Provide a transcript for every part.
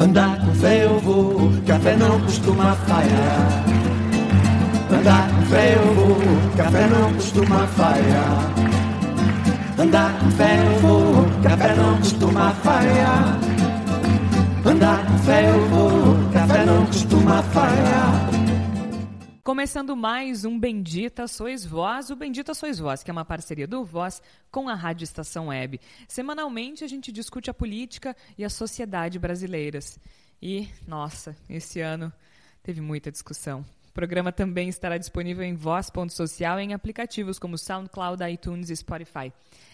Andar com fé eu vou, café não costuma falhar. Andar com fé eu vou, café não costuma falhar. Andar com fé eu vou, café não costuma falhar. Andar com fé eu vou, café não costuma falhar. Começando mais um Bendita Sois Voz, o Bendita Sois Voz, que é uma parceria do Voz com a Rádio Estação Web. Semanalmente a gente discute a política e a sociedade brasileiras. E, nossa, esse ano teve muita discussão. O programa também estará disponível em voz.social e em aplicativos como SoundCloud, iTunes e Spotify.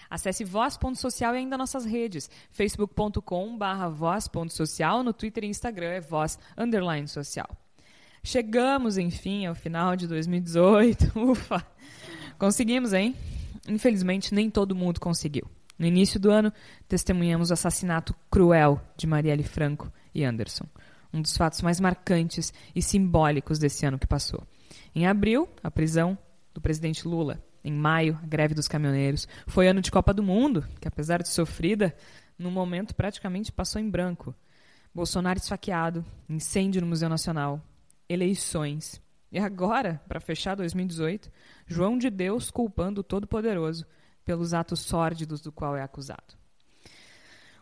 Acesse voz.social e ainda nossas redes, facebook.com barra voz.social, no Twitter e Instagram é voz underline social. Chegamos, enfim, ao final de 2018. Ufa! Conseguimos, hein? Infelizmente, nem todo mundo conseguiu. No início do ano, testemunhamos o assassinato cruel de Marielle Franco e Anderson, um dos fatos mais marcantes e simbólicos desse ano que passou. Em abril, a prisão do presidente Lula. Em maio, a greve dos caminhoneiros. Foi ano de Copa do Mundo, que apesar de sofrida, no momento praticamente passou em branco. Bolsonaro esfaqueado, incêndio no Museu Nacional, eleições. E agora, para fechar 2018, João de Deus culpando o Todo-Poderoso pelos atos sórdidos do qual é acusado.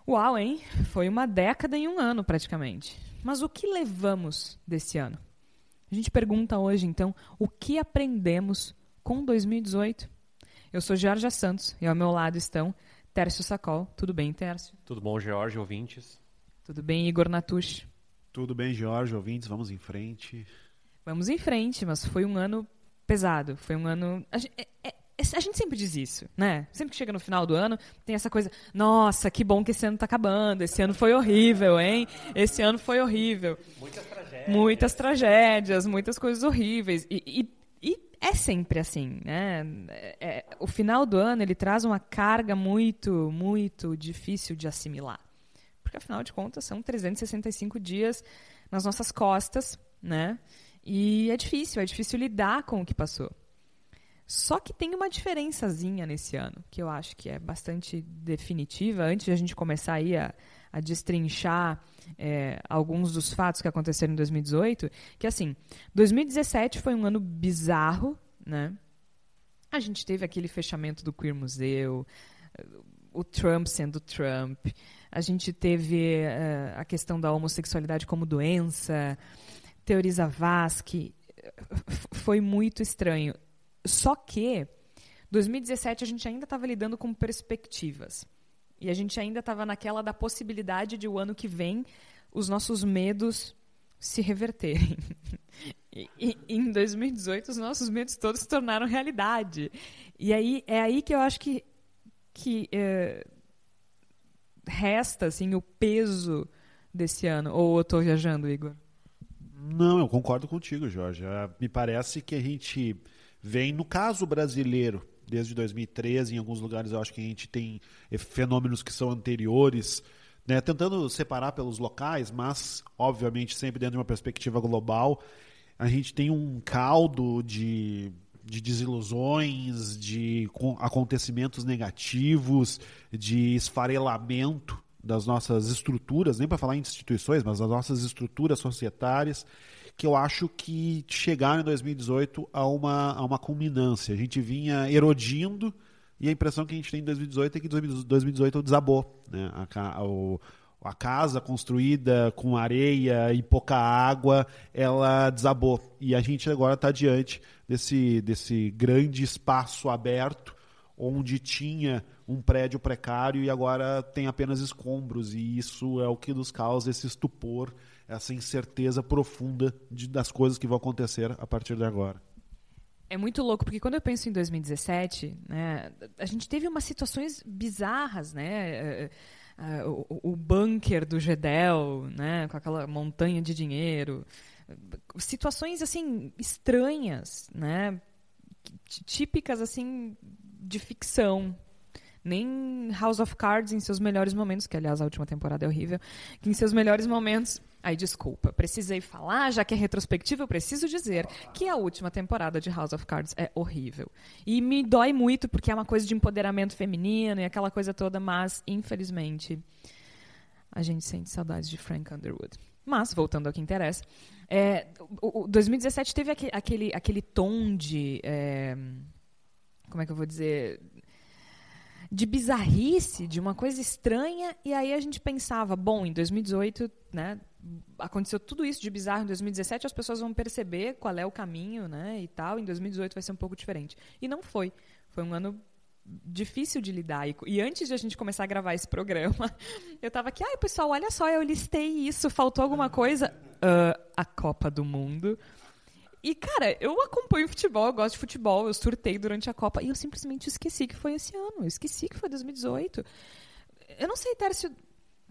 Uau, hein? Foi uma década em um ano, praticamente. Mas o que levamos desse ano? A gente pergunta hoje, então, o que aprendemos com 2018? Eu sou Georgia Santos e ao meu lado estão Tércio Sacol. Tudo bem, Tércio? Tudo bom, George, ouvintes? Tudo bem, Igor Natush? Tudo bem, Jorge, ouvintes, vamos em frente. Vamos em frente, mas foi um ano pesado. Foi um ano. A gente, é, é, a gente sempre diz isso, né? Sempre que chega no final do ano, tem essa coisa: nossa, que bom que esse ano está acabando. Esse ano foi horrível, hein? Esse ano foi horrível. Muitas tragédias. Muitas tragédias, muitas coisas horríveis. E, e, e é sempre assim, né? É, é, o final do ano ele traz uma carga muito, muito difícil de assimilar porque afinal de contas são 365 dias nas nossas costas, né? E é difícil, é difícil lidar com o que passou. Só que tem uma diferençazinha nesse ano, que eu acho que é bastante definitiva, antes de a gente começar aí a, a destrinchar é, alguns dos fatos que aconteceram em 2018, que assim, 2017 foi um ano bizarro, né? A gente teve aquele fechamento do Queer Museu, o Trump sendo Trump, a gente teve uh, a questão da homossexualidade como doença, teoria Zavascki. Foi muito estranho. Só que 2017 a gente ainda estava lidando com perspectivas. E a gente ainda estava naquela da possibilidade de o ano que vem os nossos medos se reverterem. E, e, em 2018 os nossos medos todos se tornaram realidade. E aí é aí que eu acho que que uh, resta assim o peso desse ano? Ou eu estou viajando, Igor? Não, eu concordo contigo, Jorge. Ah, me parece que a gente vem, no caso brasileiro, desde 2013, em alguns lugares eu acho que a gente tem fenômenos que são anteriores, né, tentando separar pelos locais, mas obviamente sempre dentro de uma perspectiva global. A gente tem um caldo de de desilusões, de acontecimentos negativos, de esfarelamento das nossas estruturas, nem para falar em instituições, mas das nossas estruturas societárias, que eu acho que chegaram em 2018 a uma, a uma culminância. A gente vinha erodindo e a impressão que a gente tem em 2018 é que 2018 desabou. Né? A, o, a casa construída com areia e pouca água, ela desabou. E a gente agora está diante desse, desse grande espaço aberto, onde tinha um prédio precário e agora tem apenas escombros. E isso é o que nos causa esse estupor, essa incerteza profunda de, das coisas que vão acontecer a partir de agora. É muito louco, porque quando eu penso em 2017, né, a gente teve umas situações bizarras, né? Uh, o, o bunker do Gedel, né, com aquela montanha de dinheiro, situações assim estranhas, né, típicas assim de ficção. Nem House of Cards em seus melhores momentos, que aliás a última temporada é horrível, que em seus melhores momentos Aí, desculpa, precisei falar, já que é retrospectiva, eu preciso dizer que a última temporada de House of Cards é horrível. E me dói muito porque é uma coisa de empoderamento feminino e aquela coisa toda, mas, infelizmente, a gente sente saudades de Frank Underwood. Mas, voltando ao que interessa, é, o, o 2017 teve aquele, aquele, aquele tom de. É, como é que eu vou dizer? De bizarrice, de uma coisa estranha, e aí a gente pensava, bom, em 2018, né, aconteceu tudo isso de bizarro em 2017, as pessoas vão perceber qual é o caminho, né, e tal, em 2018 vai ser um pouco diferente. E não foi. Foi um ano difícil de lidar. E, antes de a gente começar a gravar esse programa, eu estava aqui, ai pessoal, olha só, eu listei isso, faltou alguma coisa? Uh, a Copa do Mundo. E, cara, eu acompanho futebol, eu gosto de futebol, eu surtei durante a Copa e eu simplesmente esqueci que foi esse ano, eu esqueci que foi 2018. Eu não sei, Tércio,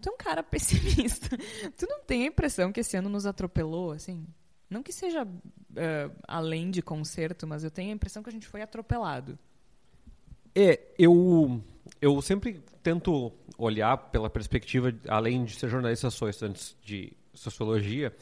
tu é um cara pessimista. tu não tem a impressão que esse ano nos atropelou, assim? Não que seja uh, além de conserto, mas eu tenho a impressão que a gente foi atropelado. É, eu, eu sempre tento olhar pela perspectiva, além de ser jornalista, sou estudante de sociologia,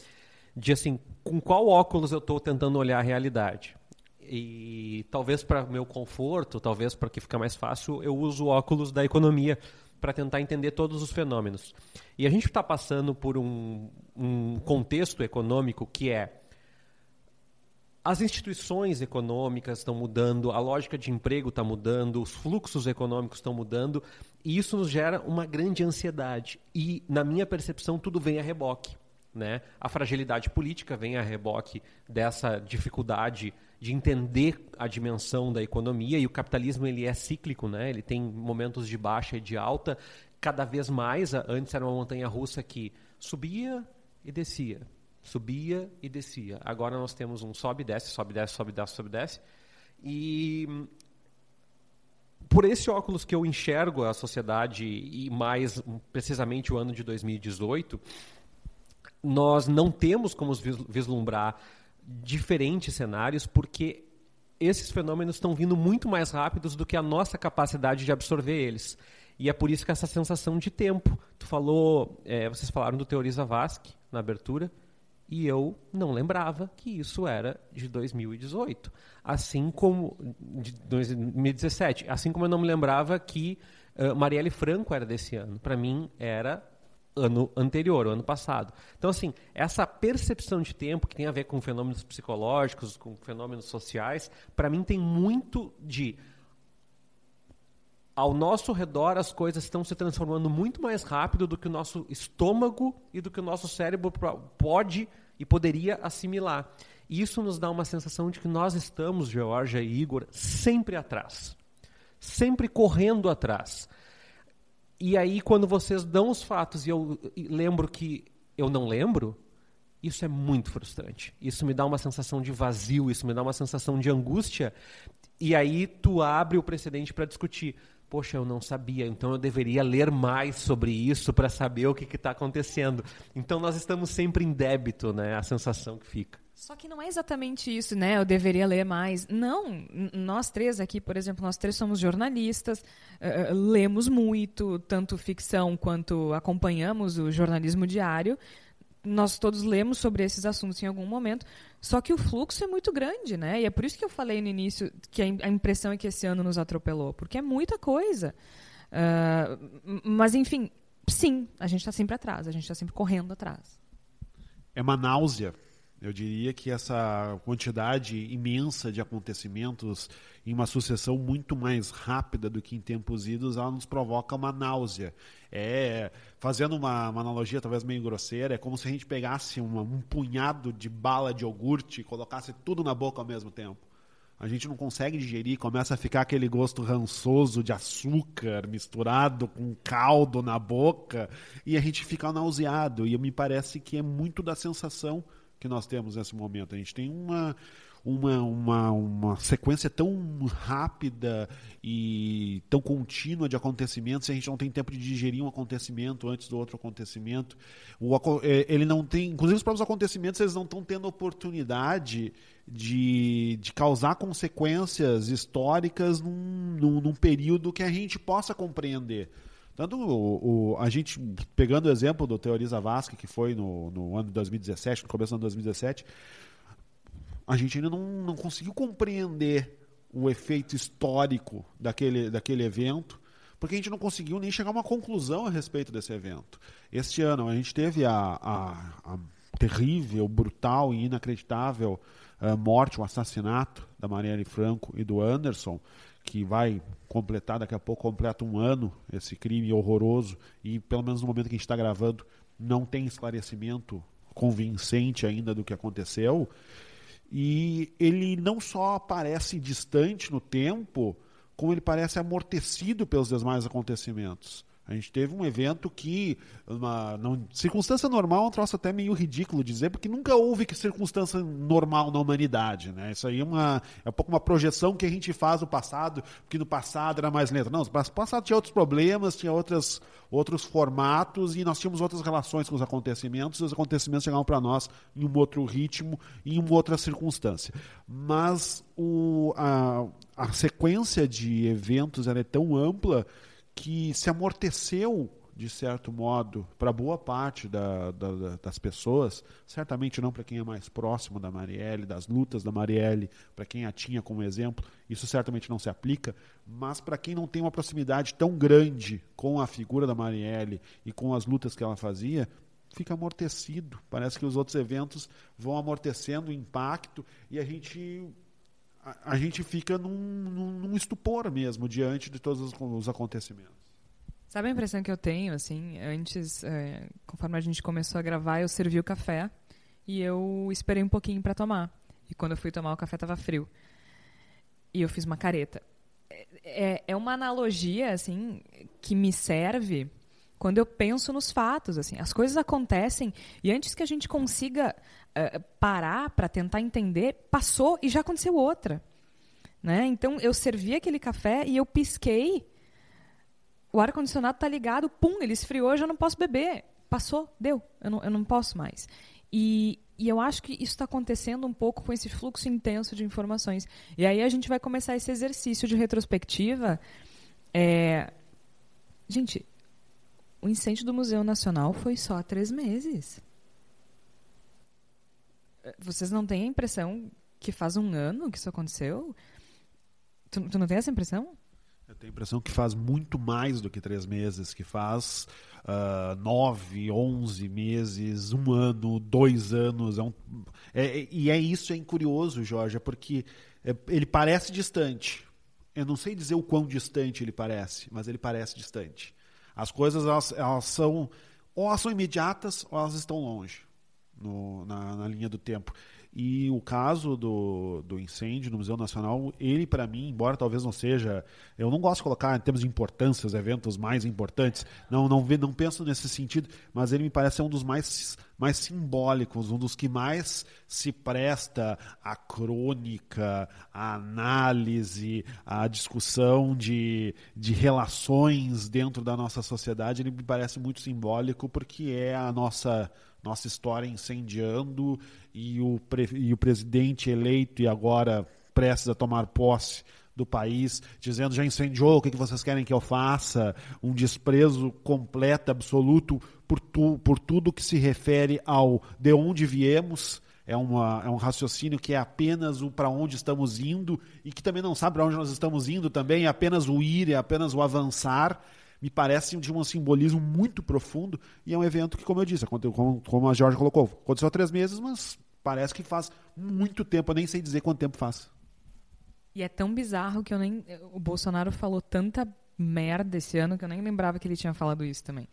de assim, com qual óculos eu estou tentando olhar a realidade. E talvez para meu conforto, talvez para que fica mais fácil, eu uso óculos da economia para tentar entender todos os fenômenos. E a gente está passando por um, um contexto econômico que é as instituições econômicas estão mudando, a lógica de emprego está mudando, os fluxos econômicos estão mudando, e isso nos gera uma grande ansiedade. E, na minha percepção, tudo vem a reboque. Né? A fragilidade política vem a reboque dessa dificuldade de entender a dimensão da economia, e o capitalismo ele é cíclico, né? ele tem momentos de baixa e de alta, cada vez mais, antes era uma montanha russa que subia e descia, subia e descia. Agora nós temos um sobe desce, sobe desce, sobe desce, sobe desce. E por esse óculos que eu enxergo a sociedade e mais precisamente o ano de 2018, nós não temos como vislumbrar diferentes cenários porque esses fenômenos estão vindo muito mais rápidos do que a nossa capacidade de absorver eles. E é por isso que essa sensação de tempo. Tu falou, é, vocês falaram do Teoriza Vasque na abertura e eu não lembrava que isso era de 2018. Assim como. de 2017. Assim como eu não me lembrava que uh, Marielle Franco era desse ano. Para mim, era ano anterior, ano passado. Então, assim, essa percepção de tempo que tem a ver com fenômenos psicológicos, com fenômenos sociais, para mim tem muito de ao nosso redor as coisas estão se transformando muito mais rápido do que o nosso estômago e do que o nosso cérebro pode e poderia assimilar. Isso nos dá uma sensação de que nós estamos, Georgia e Igor, sempre atrás. Sempre correndo atrás. E aí, quando vocês dão os fatos e eu lembro que eu não lembro, isso é muito frustrante. Isso me dá uma sensação de vazio, isso me dá uma sensação de angústia. E aí tu abre o precedente para discutir poxa, eu não sabia, então eu deveria ler mais sobre isso para saber o que está acontecendo. Então nós estamos sempre em débito, né? A sensação que fica. Só que não é exatamente isso, né? Eu deveria ler mais. Não, nós três aqui, por exemplo, nós três somos jornalistas, uh, lemos muito, tanto ficção quanto acompanhamos o jornalismo diário nós todos lemos sobre esses assuntos em algum momento, só que o fluxo é muito grande, né? E é por isso que eu falei no início que a impressão é que esse ano nos atropelou, porque é muita coisa. Uh, mas, enfim, sim, a gente está sempre atrás, a gente está sempre correndo atrás. É uma náusea eu diria que essa quantidade imensa de acontecimentos em uma sucessão muito mais rápida do que em tempos idos, ela nos provoca uma náusea. É, fazendo uma, uma analogia talvez meio grosseira, é como se a gente pegasse uma, um punhado de bala de iogurte e colocasse tudo na boca ao mesmo tempo. A gente não consegue digerir, começa a ficar aquele gosto rançoso de açúcar misturado com caldo na boca e a gente fica nauseado. E me parece que é muito da sensação que nós temos nesse momento. A gente tem uma, uma, uma, uma sequência tão rápida e tão contínua de acontecimentos, a gente não tem tempo de digerir um acontecimento antes do outro acontecimento. O, é, ele não tem, inclusive os próprios acontecimentos, eles não estão tendo oportunidade de, de causar consequências históricas num, num, num período que a gente possa compreender. Tanto o, o, a gente, pegando o exemplo do Teoriza Vasca, que foi no, no ano de 2017, no começo do ano de 2017, a gente ainda não, não conseguiu compreender o efeito histórico daquele, daquele evento, porque a gente não conseguiu nem chegar a uma conclusão a respeito desse evento. Este ano a gente teve a, a, a terrível, brutal e inacreditável uh, morte, o assassinato da Marielle Franco e do Anderson, que vai completar daqui a pouco, completa um ano esse crime horroroso e pelo menos no momento que a gente está gravando não tem esclarecimento convincente ainda do que aconteceu. E ele não só parece distante no tempo, como ele parece amortecido pelos demais acontecimentos. A gente teve um evento que, uma não, circunstância normal é um troço até meio ridículo dizer, porque nunca houve que circunstância normal na humanidade. Né? Isso aí é, uma, é um pouco uma projeção que a gente faz do passado, porque no passado era mais lento. Não, no passado tinha outros problemas, tinha outras, outros formatos e nós tínhamos outras relações com os acontecimentos e os acontecimentos chegavam para nós em um outro ritmo, em uma outra circunstância. Mas o, a, a sequência de eventos é tão ampla que se amorteceu de certo modo, para boa parte da, da, das pessoas, certamente não para quem é mais próximo da Marielle, das lutas da Marielle, para quem a tinha como exemplo, isso certamente não se aplica, mas para quem não tem uma proximidade tão grande com a figura da Marielle e com as lutas que ela fazia, fica amortecido. Parece que os outros eventos vão amortecendo o impacto e a gente a, gente fica num, num, estupor mesmo diante de todos os, os, acontecimentos. Sabe a impressão que eu tenho, assim, antes, é, conforme a gente começou a gravar, eu servi o café e eu esperei um pouquinho para tomar. E quando eu fui tomar, o café estava frio. E eu fiz uma careta. É, é uma analogia, assim, que me serve quando eu penso nos fatos, assim, as coisas acontecem e antes que a gente consiga uh, parar para tentar entender, passou e já aconteceu outra, né? Então eu servi aquele café e eu pisquei, o ar condicionado tá ligado, pum, ele esfriou, eu já não posso beber, passou, deu, eu não, eu não posso mais. E, e eu acho que isso está acontecendo um pouco com esse fluxo intenso de informações. E aí a gente vai começar esse exercício de retrospectiva. É... Gente, o incêndio do Museu Nacional foi só há três meses. Vocês não têm a impressão que faz um ano que isso aconteceu? Tu, tu não tem essa impressão? Eu tenho a impressão que faz muito mais do que três meses, que faz uh, nove, onze meses, um ano, dois anos. É um, é, e é isso, é curioso, Jorge, porque é, ele parece distante. Eu não sei dizer o quão distante ele parece, mas ele parece distante. As coisas elas, elas são ou elas são imediatas ou elas estão longe no, na, na linha do tempo. E o caso do, do incêndio no Museu Nacional, ele para mim, embora talvez não seja, eu não gosto de colocar em termos de importância os eventos mais importantes, não não não penso nesse sentido, mas ele me parece ser um dos mais mais simbólicos, um dos que mais se presta à crônica, à análise, à discussão de, de relações dentro da nossa sociedade. Ele me parece muito simbólico porque é a nossa nossa história incendiando e o, e o presidente eleito e agora prestes a tomar posse do país, dizendo já incendiou, o que vocês querem que eu faça? Um desprezo completo, absoluto por, tu, por tudo que se refere ao de onde viemos. É, uma, é um raciocínio que é apenas o para onde estamos indo e que também não sabe para onde nós estamos indo também, é apenas o ir, é apenas o avançar me parece de um simbolismo muito profundo e é um evento que, como eu disse, como, como a Jorge colocou, aconteceu há três meses, mas parece que faz muito tempo, eu nem sei dizer quanto tempo faz. E é tão bizarro que eu nem. O Bolsonaro falou tanta merda esse ano que eu nem lembrava que ele tinha falado isso também.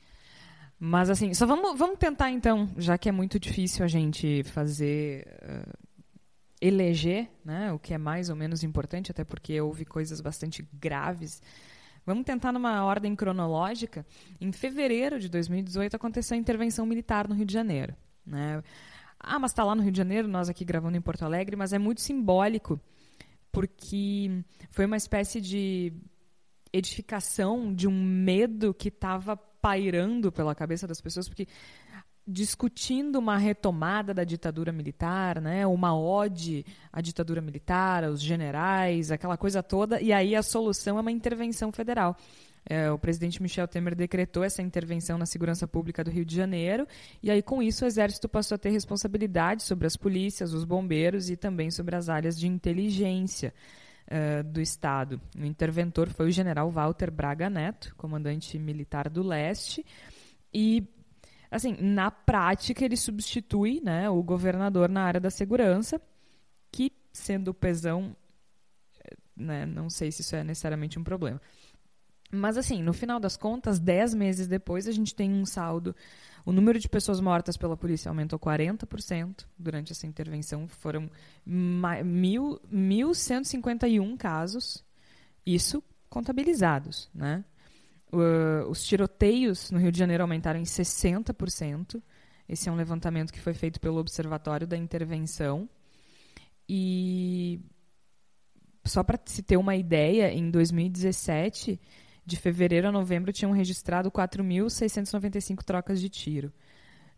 Mas assim, só vamos, vamos tentar então, já que é muito difícil a gente fazer. Uh, eleger, né, o que é mais ou menos importante, até porque houve coisas bastante graves Vamos tentar numa ordem cronológica. Em fevereiro de 2018 aconteceu a intervenção militar no Rio de Janeiro. Né? Ah, mas está lá no Rio de Janeiro, nós aqui gravando em Porto Alegre, mas é muito simbólico, porque foi uma espécie de edificação de um medo que estava pairando pela cabeça das pessoas, porque discutindo uma retomada da ditadura militar, né, uma ode à ditadura militar, aos generais, aquela coisa toda, e aí a solução é uma intervenção federal. É, o presidente Michel Temer decretou essa intervenção na segurança pública do Rio de Janeiro, e aí com isso o Exército passou a ter responsabilidade sobre as polícias, os bombeiros e também sobre as áreas de inteligência. uh, do Estado. O interventor foi o general Walter Braga Neto, comandante militar do leste, e assim, na prática ele substitui né, o governador na área da segurança, que sendo pesão, eh, né, não sei se isso é necessariamente um problema. Mas assim, no final das contas, dez meses depois, a gente tem um saldo. O número de pessoas mortas pela polícia aumentou 40% durante essa intervenção. Foram mil, 1.151 casos, isso contabilizados. Né? Uh, os tiroteios no Rio de Janeiro aumentaram em 60%. Esse é um levantamento que foi feito pelo Observatório da Intervenção. E só para se ter uma ideia, em 2017 de fevereiro a novembro tinham registrado 4.695 trocas de tiro.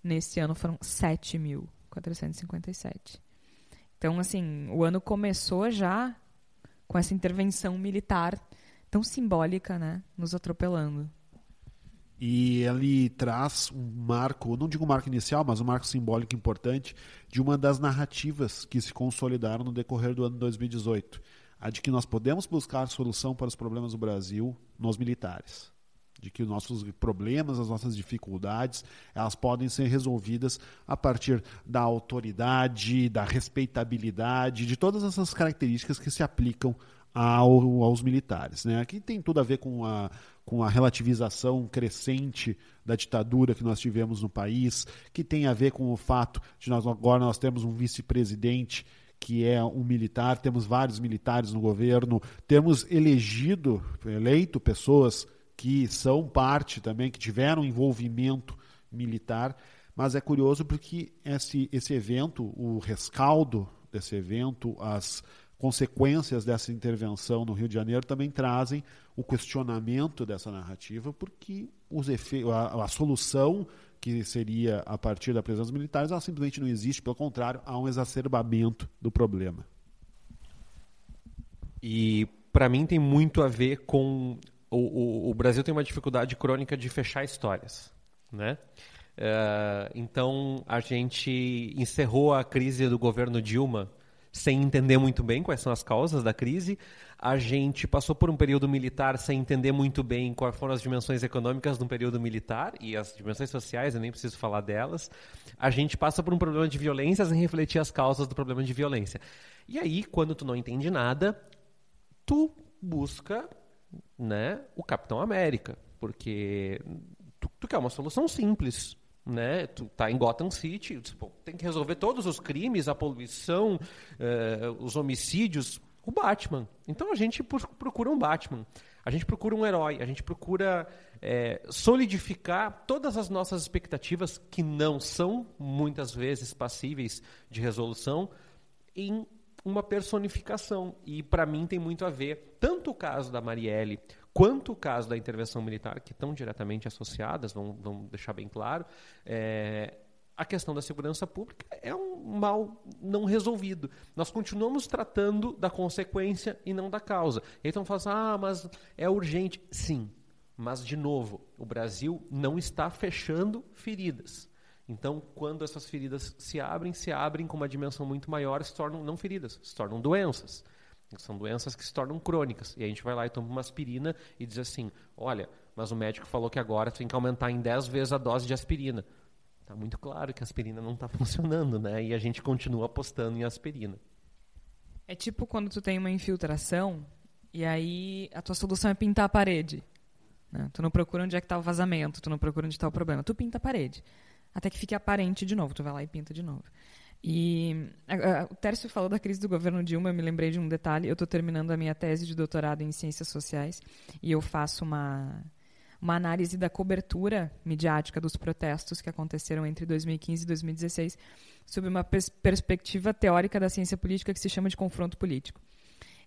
Nesse ano foram 7.457. Então, assim, o ano começou já com essa intervenção militar tão simbólica, né, nos atropelando. E ele traz um marco, não digo um marco inicial, mas um marco simbólico importante de uma das narrativas que se consolidaram no decorrer do ano 2018 a de que nós podemos buscar solução para os problemas do Brasil nos militares. De que os nossos problemas, as nossas dificuldades, elas podem ser resolvidas a partir da autoridade, da respeitabilidade, de todas essas características que se aplicam ao, aos militares. Né? Aqui tem tudo a ver com a, com a relativização crescente da ditadura que nós tivemos no país, que tem a ver com o fato de nós agora nós temos um vice-presidente que é um militar, temos vários militares no governo, temos elegido, eleito pessoas que são parte também, que tiveram envolvimento militar, mas é curioso porque esse, esse evento, o rescaldo desse evento, as consequências dessa intervenção no Rio de Janeiro também trazem o questionamento dessa narrativa, porque os efe... a, a solução que seria a partir da presença dos militares, ela simplesmente não existe, pelo contrário, há um exacerbamento do problema. E para mim tem muito a ver com o, o, o, Brasil tem uma dificuldade crônica de fechar histórias, né? Uh, então a gente encerrou a crise do governo Dilma sem entender muito bem quais são as causas da crise. A gente passou por um período militar sem entender muito bem quais foram as dimensões econômicas do período militar e as dimensões sociais, eu nem preciso falar delas. A gente passa por um problema de violência sem refletir as causas do problema de violência. E aí, quando tu não entende nada, tu busca né, o Capitão América, porque tu, tu quer uma solução simples né? Tu tá em Gotham City, tem que resolver todos os crimes, a poluição, eh, os homicídios, o Batman. Então a gente procura um Batman, a gente procura um herói, a gente procura eh, solidificar todas as nossas expectativas que não são muitas vezes passíveis de resolução em uma personificação. E para mim tem muito a ver tanto o caso da Marielle quanto o caso da intervenção militar, que estão diretamente associadas, vamos, vamos deixar bem claro, é, a questão da segurança pública é um mal não resolvido. Nós continuamos tratando da consequência e não da causa. Então fala assim, ah, mas é urgente. Sim, mas de novo, o Brasil não está fechando feridas. Então, quando essas feridas se abrem, se abrem com uma dimensão muito maior, se tornam não feridas, se tornam doenças. São doenças que se tornam crônicas. E a gente vai lá e toma uma aspirina e diz assim: olha, mas o médico falou que agora tem que aumentar em 10 vezes a dose de aspirina. Está muito claro que a aspirina não está funcionando, né? E a gente continua apostando em aspirina. É tipo quando tu tem uma infiltração e aí a tua solução é pintar a parede. Né? Tu não procura onde é que está o vazamento, tu não procura onde está o problema. Tu pinta a parede. Até que fique aparente de novo. Tu vai lá e pinta de novo. E a, a, o Tércio falou da crise do governo Dilma, eu me lembrei de um detalhe. Eu estou terminando a minha tese de doutorado em ciências sociais e eu faço uma, uma análise da cobertura midiática dos protestos que aconteceram entre 2015 e 2016, sob uma pers perspectiva teórica da ciência política que se chama de confronto político.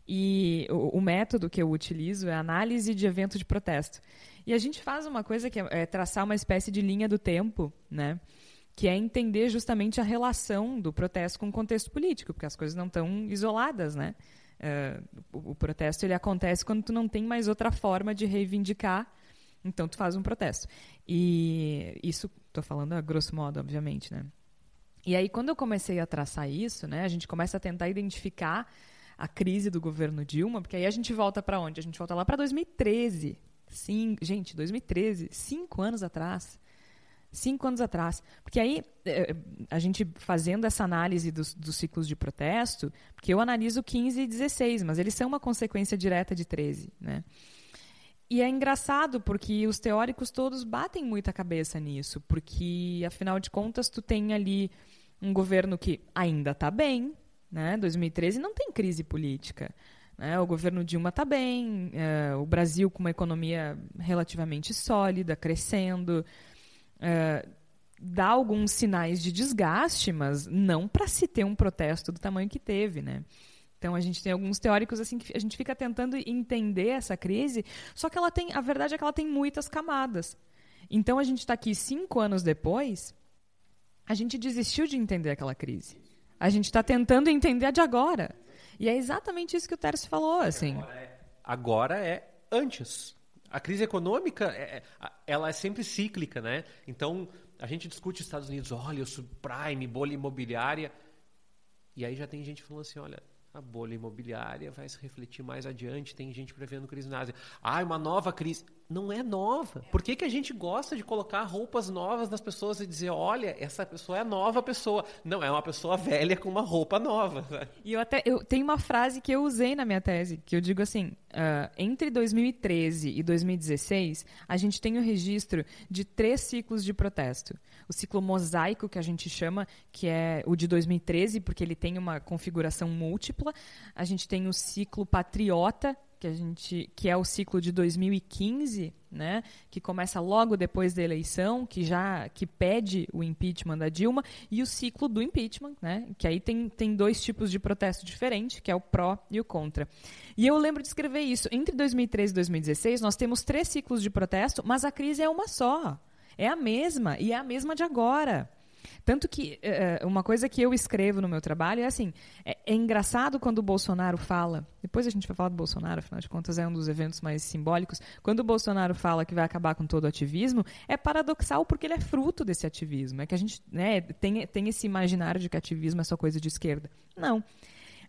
E o, método que eu utilizo é análise de evento de protesto. E a gente faz uma coisa que é, é traçar uma espécie de linha do tempo, né? que é entender justamente a relação do protesto com o contexto político, porque as coisas não estão isoladas, né? Uh, o, o, protesto ele acontece quando tu não tem mais outra forma de reivindicar, então tu faz um protesto. E isso, estou falando a grosso modo, obviamente, né? E aí quando eu comecei a traçar isso, né, a gente começa a tentar identificar a crise do governo Dilma, porque aí a gente volta para onde? A gente volta lá para 2013. Sim, gente, 2013, cinco anos atrás. Cinco anos atrás. Porque aí, eh, a gente fazendo essa análise dos, dos ciclos de protesto, porque eu analiso 15 e 16, mas eles são uma consequência direta de 13, né? E é engraçado porque os teóricos todos batem muita cabeça nisso, porque afinal de contas tu tem ali um governo que ainda está bem, né? 2013 não tem crise política. Né? O governo Dilma está bem, é, o Brasil com uma economia relativamente sólida, crescendo. É, dá alguns sinais de desgaste, mas não para se ter um protesto do tamanho que teve, né? Então a gente tem alguns teóricos assim que a gente fica tentando entender essa crise, só que ela tem, a verdade é que ela tem muitas camadas. Então a gente está aqui cinco anos depois, a gente desistiu de entender aquela crise. A gente está tentando entender a de agora. E é exatamente isso que o Tércio falou, assim. Agora é, é antes. A crise econômica, é, é ela é sempre cíclica, né? Então, a gente discute Estados Unidos, olha, o subprime, bolha imobiliária. E aí já tem gente falando assim, olha, a bolha imobiliária vai se refletir mais adiante. Tem gente prevendo crise na Ásia. Ah, uma nova crise. Não é nova. Por que, que a gente gosta de colocar roupas novas nas pessoas e dizer, olha, essa pessoa é nova pessoa? Não, é uma pessoa velha com uma roupa nova. E eu até eu tenho uma frase que eu usei na minha tese, que eu digo assim: uh, entre 2013 e 2016, a gente tem o registro de três ciclos de protesto o ciclo mosaico, que a gente chama, que é o de 2013, porque ele tem uma configuração múltipla. A gente tem o ciclo patriota, que a gente que é o ciclo de 2015, né, que começa logo depois da eleição, que já que pede o impeachment da Dilma, e o ciclo do impeachment, né, que aí tem, tem dois tipos de protesto diferentes, que é o pró e o contra. E eu lembro de escrever isso. Entre 2013 e 2016, nós temos três ciclos de protesto, mas a crise é uma só. É a mesma, e é a mesma de agora. Tanto que uh, uma coisa que eu escrevo no meu trabalho é assim: é, é, engraçado quando o Bolsonaro fala. Depois a gente vai falar do Bolsonaro, afinal de contas é um dos eventos mais simbólicos. Quando o Bolsonaro fala que vai acabar com todo o ativismo, é paradoxal porque ele é fruto desse ativismo. É que a gente né, tem, tem esse imaginário de que ativismo é só coisa de esquerda. Não.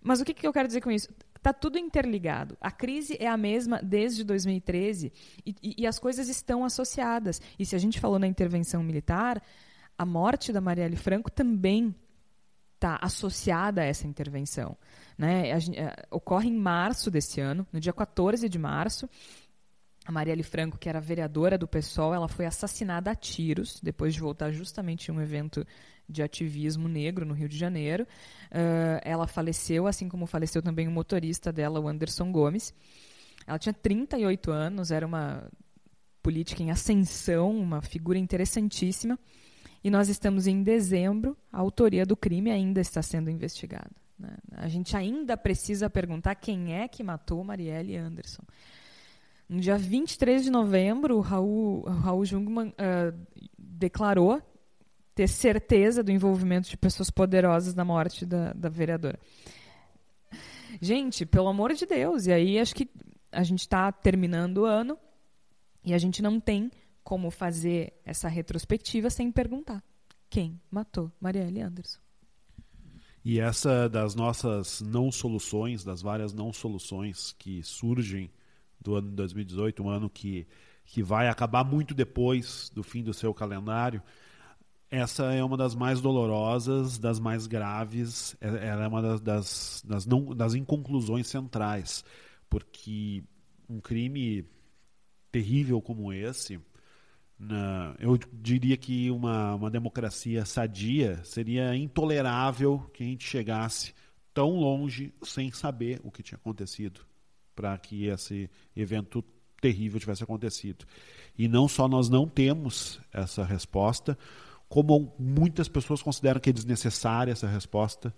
Mas o que, que eu quero dizer com isso? Está tudo interligado. A crise é a mesma desde 2013 e, e, e, as coisas estão associadas. E se a gente falou na intervenção militar, a morte da Marielle Franco também está associada a essa intervenção. Né? A, a, é, ocorre em março desse ano, no dia 14 de março. A Marielle Franco, que era vereadora do PSOL, ela foi assassinada a tiros depois de voltar justamente em um evento de ativismo negro no Rio de Janeiro. Uh, ela faleceu, assim como faleceu também o motorista dela, o Anderson Gomes. Ela tinha 38 anos, era uma política em ascensão, uma figura interessantíssima. E nós estamos em dezembro, a autoria do crime ainda está sendo investigada. Né? A gente ainda precisa perguntar quem é que matou Marielle Anderson. No dia 23 de novembro, o Raul, Raul Jungmann uh, declarou ter certeza do envolvimento de pessoas poderosas na morte da, da vereadora. Gente, pelo amor de Deus, e aí acho que a gente está terminando o ano e a gente não tem como fazer essa retrospectiva sem perguntar quem matou Marielle Anderson. E essa das nossas não soluções, das várias não soluções que surgem do ano de 2018, um ano que, que vai acabar muito depois do fim do seu calendário, essa é uma das mais dolorosas, das mais graves, é, ela é uma das, das, das, não, das inconclusões centrais, porque um crime terrível como esse, na, eu diria que uma, uma democracia sadia seria intolerável que a gente chegasse tão longe sem saber o que tinha acontecido para que esse evento terrível tivesse acontecido. E não só nós não temos essa resposta, como muitas pessoas consideram que é desnecessária essa resposta.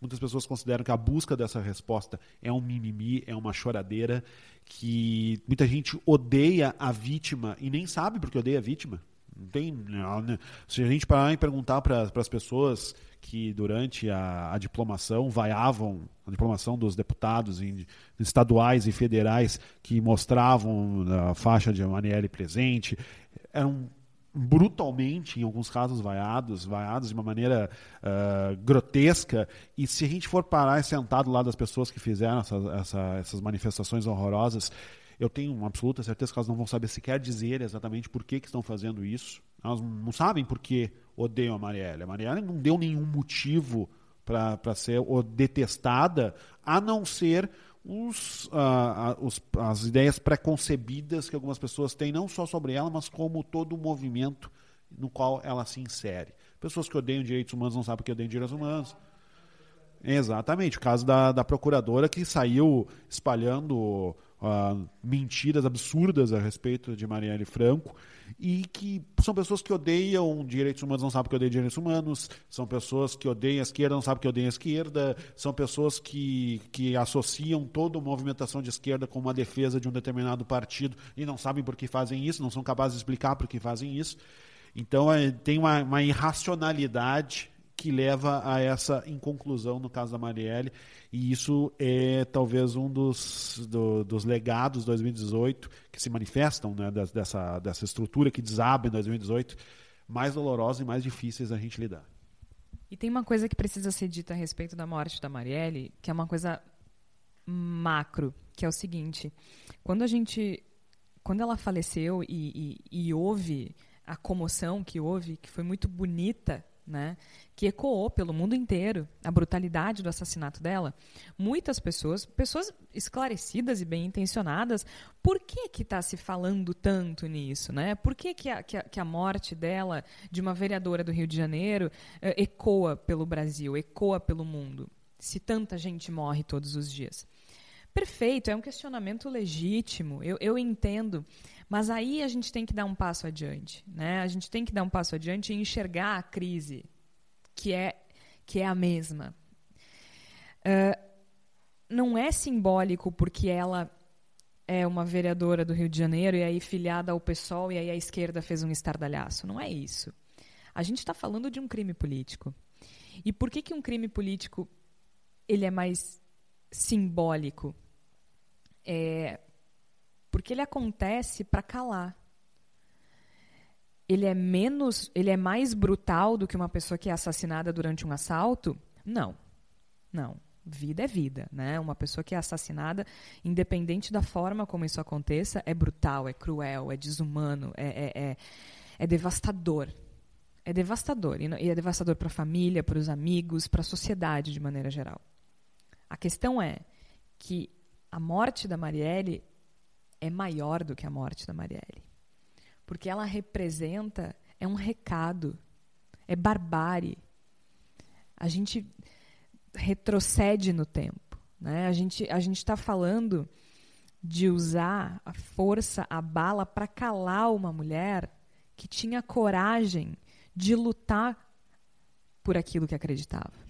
Muitas pessoas consideram que a busca dessa resposta é um mimimi, é uma choradeira, que muita gente odeia a vítima e nem sabe porque odeia a vítima. Não tem, não, né? Se a gente parar e perguntar para as pessoas que durante a, a, diplomação vaiavam a diplomação dos deputados em, estaduais e federais que mostravam a faixa de Maniele presente, eram brutalmente, em alguns casos, vaiados, vaiados de uma maneira uh, grotesca. E se a gente for parar e sentar do lado das pessoas que fizeram essa, essa, essas manifestações horrorosas, eu tenho uma absoluta certeza que elas não vão saber sequer dizer exatamente por que, que estão fazendo isso. Elas não sabem por que odeiam a Marielle. A Marielle não deu nenhum motivo para ser detestada, a não ser os, uh, os, as ideias preconcebidas que algumas pessoas têm, não só sobre ela, mas como todo o movimento no qual ela se insere. Pessoas que odeiam direitos humanos não sabem o que odeiam direitos humanos. Exatamente. O caso da, da procuradora que saiu espalhando uh, mentiras absurdas a respeito de Marielle Franco e que são pessoas que odeiam direitos humanos, não sabem que odeiam direitos humanos, são pessoas que odeiam a esquerda, não sabem que odeiam a esquerda, são pessoas que, que associam toda movimentação de esquerda com uma defesa de um determinado partido e não sabem por que fazem isso, não são capazes de explicar por que fazem isso. Então é, tem uma, uma irracionalidade que leva a essa inconclusão no caso da Marielle, e isso é talvez um dos, do, dos legados de 2018 que se manifestam né, dessa, dessa estrutura que desaba em 2018, mais dolorosos e mais difíceis a gente lidar. E tem uma coisa que precisa ser dita a respeito da morte da Marielle, que é uma coisa macro, que é o seguinte: quando a gente, quando ela faleceu e, e, e houve a comoção que houve, que foi muito bonita né, que ecoou pelo mundo inteiro a brutalidade do assassinato dela, muitas pessoas, pessoas esclarecidas e bem intencionadas, por que que está se falando tanto nisso, né? Por que que a, que a, que a morte dela, de uma vereadora do Rio de Janeiro, eh, ecoa pelo Brasil, ecoa pelo mundo, se tanta gente morre todos os dias? Perfeito, é um questionamento legítimo, eu, eu entendo. Mas aí a gente tem que dar um passo adiante, né? A gente tem que dar um passo adiante e enxergar a crise, que é que é a mesma. Uh, não é simbólico porque ela é uma vereadora do Rio de Janeiro e aí filiada ao PSOL e aí a esquerda fez um estardalhaço. Não é isso. A gente está falando de um crime político. E por que, que um crime político ele é mais simbólico? É, porque ele acontece para calar. Ele é menos, ele é mais brutal do que uma pessoa que é assassinada durante um assalto? Não. Não. Vida é vida, né? Uma pessoa que é assassinada, independente da forma como isso aconteça, é brutal, é cruel, é desumano, é, é, é, é devastador. É devastador. E é devastador para a família, para os amigos, para a sociedade de maneira geral. A questão é que a morte da Marielle é maior do que a morte da Marielle. Porque ela representa, é um recado, é barbárie. A gente retrocede no tempo. Né? A gente a está falando de usar a força, a bala, para calar uma mulher que tinha coragem de lutar por aquilo que acreditava.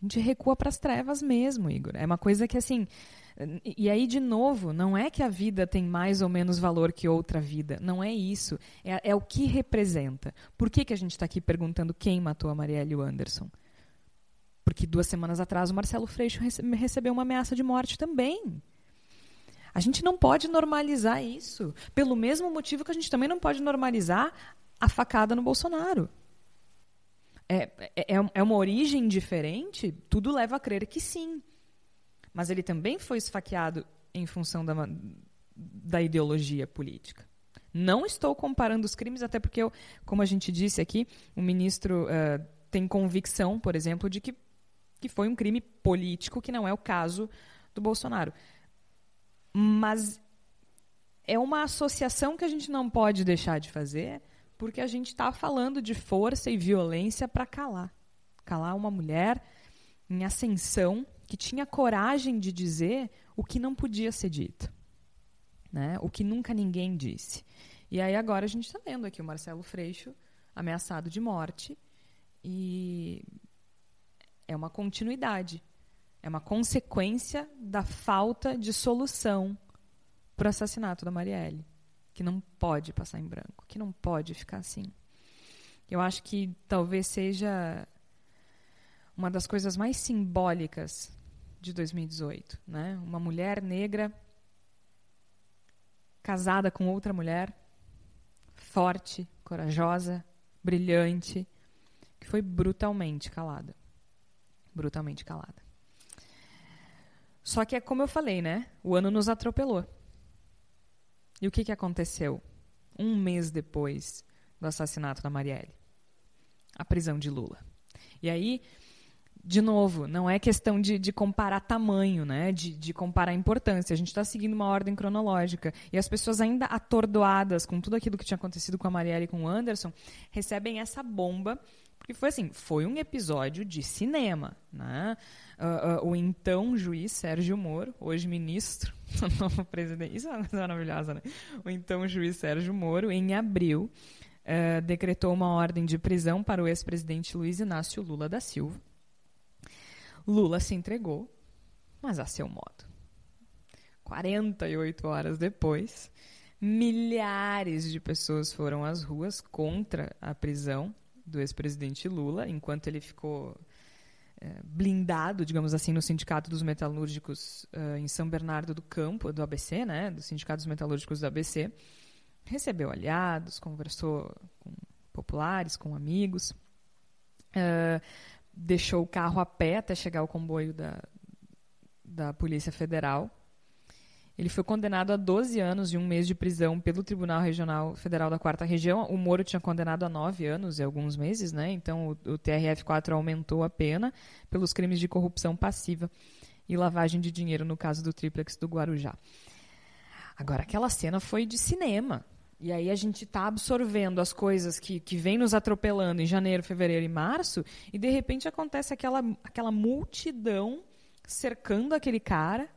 A gente recua para as trevas mesmo, Igor. É uma coisa que, assim, e aí, de novo, não é que a vida tem mais ou menos valor que outra vida. Não é isso. É, é o que representa. Por que, que a gente está aqui perguntando quem matou a Marielle Anderson? Porque duas semanas atrás o Marcelo Freixo recebeu uma ameaça de morte também. A gente não pode normalizar isso. Pelo mesmo motivo que a gente também não pode normalizar a facada no Bolsonaro. É, é, é uma origem diferente? Tudo leva a crer que sim mas ele também foi esfaqueado em função da, da ideologia política. Não estou comparando os crimes, até porque, eu, como a gente disse aqui, o ministro uh, tem convicção, por exemplo, de que, que foi um crime político, que não é o caso do Bolsonaro. Mas é uma associação que a gente não pode deixar de fazer, porque a gente está falando de força e violência para calar. Calar uma mulher em ascensão que tinha coragem de dizer o que não podia ser dito, né? o que nunca ninguém disse. E aí agora a gente está vendo aqui o Marcelo Freixo ameaçado de morte e é uma continuidade, é uma consequência da falta de solução para o assassinato da Marielle, que não pode passar em branco, que não pode ficar assim. Eu acho que talvez seja uma das coisas mais simbólicas de 2018, né? Uma mulher negra casada com outra mulher, forte, corajosa, brilhante, que foi brutalmente calada. Brutalmente calada. Só que é como eu falei, né? O ano nos atropelou. E o que, que aconteceu? Um mês depois do assassinato da Marielle? A prisão de Lula. E aí, de novo, não é questão de, de comparar tamanho, né? de, de comparar importância. A gente está seguindo uma ordem cronológica. E as pessoas ainda atordoadas com tudo aquilo que tinha acontecido com a Marielle e com o Anderson, recebem essa bomba porque foi assim, foi um episódio de cinema, né? Uh, uh, o então juiz Sérgio Moro, hoje ministro, novo presidente, isso é maravilhosa, né? O então juiz Sérgio Moro, em abril, uh, decretou uma ordem de prisão para o ex-presidente Luiz Inácio Lula da Silva. Lula se entregou, mas a seu modo. 48 horas depois, milhares de pessoas foram às ruas contra a prisão do ex-presidente Lula, enquanto ele ficou é, blindado, digamos assim, no Sindicato dos Metalúrgicos uh, em São Bernardo do Campo, do ABC, né, do Sindicato dos Metalúrgicos do ABC. Recebeu aliados, conversou com populares, com amigos, uh, deixou o carro a pé até chegar ao comboio da, da Polícia Federal ele foi condenado a 12 anos e um mês de prisão pelo Tribunal Regional Federal da Quarta Região. O Moro tinha condenado a 9 anos e alguns meses, né? Então o, o TRF4 aumentou a pena pelos crimes de corrupção passiva e lavagem de dinheiro no caso do triplex do Guarujá. Agora, aquela cena foi de cinema. E aí a gente está absorvendo as coisas que, que vem nos atropelando em janeiro, fevereiro e março, e de repente acontece aquela, aquela multidão cercando aquele cara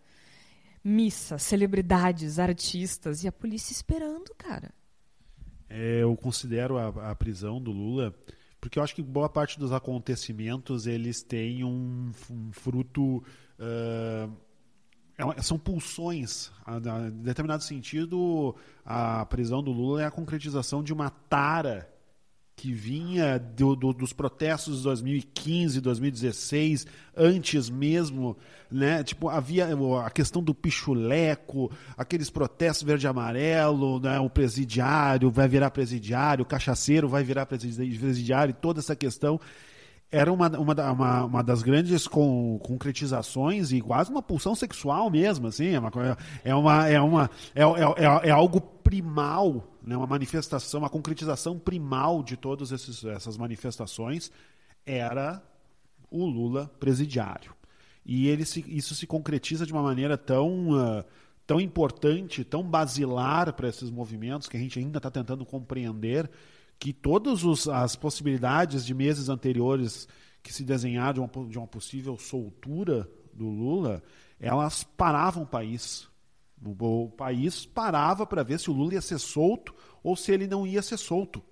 missa, celebridades, artistas e a polícia esperando, cara. É, eu considero a, a, prisão do Lula porque eu acho que boa parte dos acontecimentos eles têm um, um fruto uh, são pulsões. Em determinado sentido, a prisão do Lula é a concretização de uma tara que vinha do, do, dos protestos de 2015, 2016, antes mesmo, né? Tipo, havia a questão do pichuleco, aqueles protestos verde amarelo, né? o presidiário vai virar presidiário, o cachaceiro vai virar presidiário, toda essa questão era uma, uma, uma, uma, das grandes con, concretizações e quase uma pulsão sexual mesmo, assim, é uma, é uma, é uma é, é, é, é algo primal né, uma manifestação, uma concretização primal de todas esses, essas manifestações era o Lula presidiário. E ele se, isso se concretiza de uma maneira tão, uh, tão importante, tão basilar para esses movimentos, que a gente ainda está tentando compreender, que todas as possibilidades de meses anteriores que se desenharam de uma, de uma possível soltura do Lula, elas paravam o país. O país parava para ver se o Lula ia ser solto ou se ele não ia ser solto.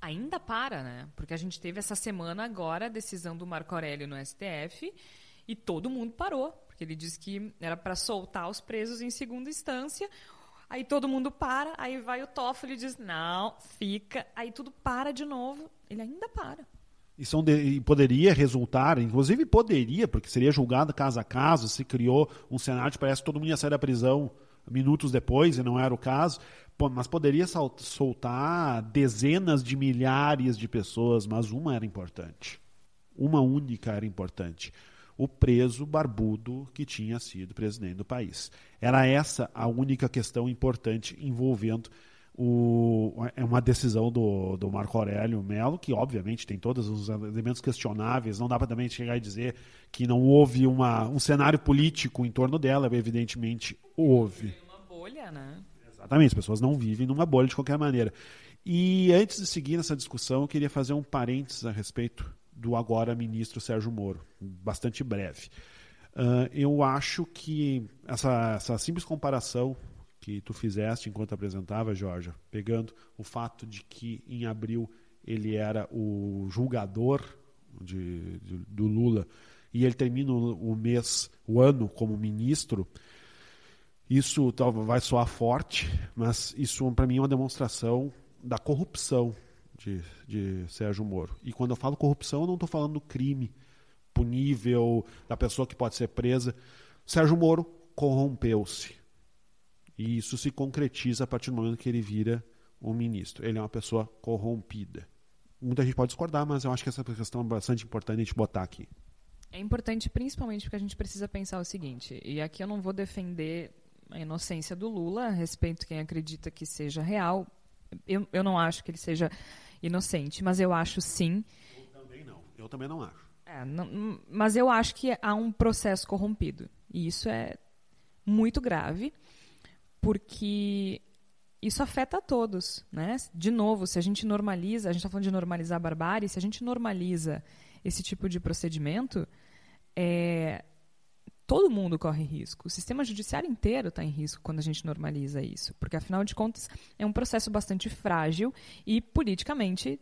Ainda para, né? Porque a gente teve essa semana agora a decisão do Marco Aurélio no STF e todo mundo parou, porque ele disse que era para soltar os presos em segunda instância. Aí todo mundo para, aí vai o Toffoli e diz: "Não, fica". Aí tudo para de novo. Ele ainda para. E poderia resultar, inclusive poderia, porque seria julgado caso a caso, se criou um cenário que parece que todo mundo ia sair da prisão minutos depois, e não era o caso, mas poderia soltar dezenas de milhares de pessoas, mas uma era importante. Uma única era importante. O preso barbudo que tinha sido presidente do país. Era essa a única questão importante envolvendo o, é uma decisão do, do Marco Aurélio Melo, que obviamente tem todos os elementos questionáveis, não dá para também chegar e dizer que não houve uma, um cenário político em torno dela, evidentemente houve. Uma bolha, né? Exatamente, as pessoas não vivem numa bolha de qualquer maneira. E antes de seguir nessa discussão, eu queria fazer um parênteses a respeito do agora ministro Sérgio Moro, bastante breve. Uh, eu acho que essa, essa simples comparação que tu fizeste enquanto apresentava, Jorge, pegando o fato de que em abril ele era o julgador de, de, do Lula e ele termina o mês, o ano como ministro, isso vai soar forte, mas isso para mim é uma demonstração da corrupção de, de Sérgio Moro. E quando eu falo corrupção, eu não estou falando do crime punível, da pessoa que pode ser presa. Sérgio Moro corrompeu-se. E isso se concretiza a partir do momento que ele vira o ministro. Ele é uma pessoa corrompida. Muita gente pode discordar, mas eu acho que essa questão é bastante importante a gente botar aqui. É importante principalmente porque a gente precisa pensar o seguinte, e aqui eu não vou defender a inocência do Lula, a respeito quem acredita que seja real. Eu, eu não acho que ele seja inocente, mas eu acho sim. Eu também não. Eu também não acho. É, não, mas eu acho que há um processo corrompido. E isso é muito grave, porque isso afeta a todos. Né? De novo, se a gente normaliza, a gente está falando de normalizar a barbárie, se a gente normaliza esse tipo de procedimento, é, todo mundo corre risco. O sistema judiciário inteiro está em risco quando a gente normaliza isso, porque afinal de contas é um processo bastante frágil e politicamente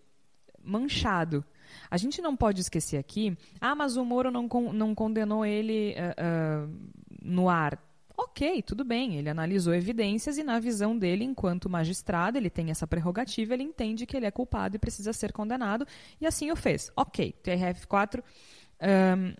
manchado. A gente não pode esquecer aqui, ah, mas o Moro não, não condenou ele uh, uh, no ar. Ok, tudo bem, ele analisou evidências e, na visão dele, enquanto magistrado, ele tem essa prerrogativa, ele entende que ele é culpado e precisa ser condenado, e assim o fez. Ok, TRF4 um,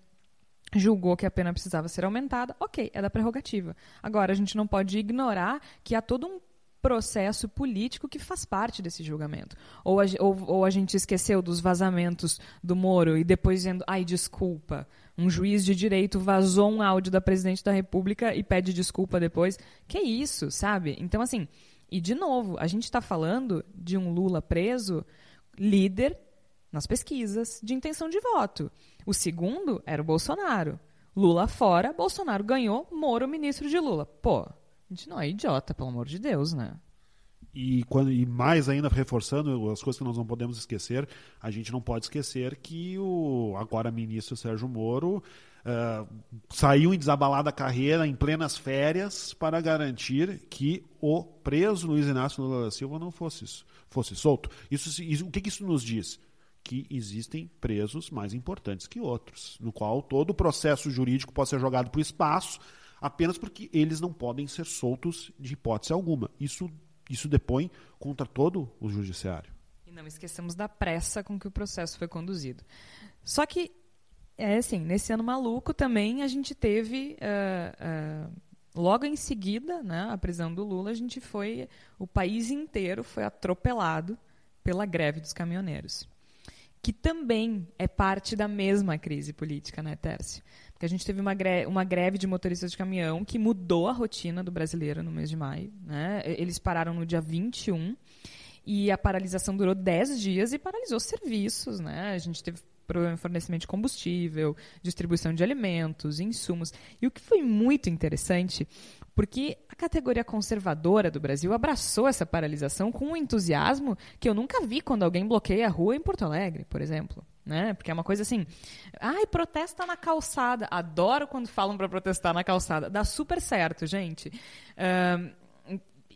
julgou que a pena precisava ser aumentada, ok, é da prerrogativa. Agora, a gente não pode ignorar que há todo um processo político que faz parte desse julgamento. Ou a, ou, ou a gente esqueceu dos vazamentos do Moro e depois dizendo, ai, desculpa, um juiz de direito vazou um áudio da presidente da República e pede desculpa depois. Que isso, sabe? Então, assim, e de novo, a gente está falando de um Lula preso, líder nas pesquisas de intenção de voto. O segundo era o Bolsonaro. Lula fora, Bolsonaro ganhou, Moro ministro de Lula. Pô, a gente não é idiota, pelo amor de Deus, né? E, quando, e mais ainda reforçando as coisas que nós não podemos esquecer, a gente não pode esquecer que o agora ministro Sérgio Moro uh, saiu em desabalada carreira em plenas férias para garantir que o preso Luiz Inácio Lula da Silva não fosse, fosse solto. Isso, isso, o que, que isso nos diz? Que existem presos mais importantes que outros, no qual todo o processo jurídico pode ser jogado para o espaço apenas porque eles não podem ser soltos de hipótese alguma. Isso isso depõe contra todo o judiciário. E não esqueçamos da pressa com que o processo foi conduzido. Só que, é assim, nesse ano maluco também a gente teve. Uh, uh, logo em seguida, né, a prisão do Lula, a gente foi. O país inteiro foi atropelado pela greve dos caminhoneiros. Que também é parte da mesma crise política, né, Tércio? Porque a gente teve uma greve, uma greve de motoristas de caminhão que mudou a rotina do brasileiro no mês de maio. Né? Eles pararam no dia 21 e a paralisação durou 10 dias e paralisou serviços. Né? A gente teve problema de fornecimento de combustível, distribuição de alimentos, insumos. E o que foi muito interessante, porque a categoria conservadora do Brasil abraçou essa paralisação com um entusiasmo que eu nunca vi quando alguém bloqueia a rua em Porto Alegre, por exemplo né? Porque é uma coisa assim, ai, protesta na calçada. Adoro quando falam para protestar na calçada. Dá super certo, gente. Uh,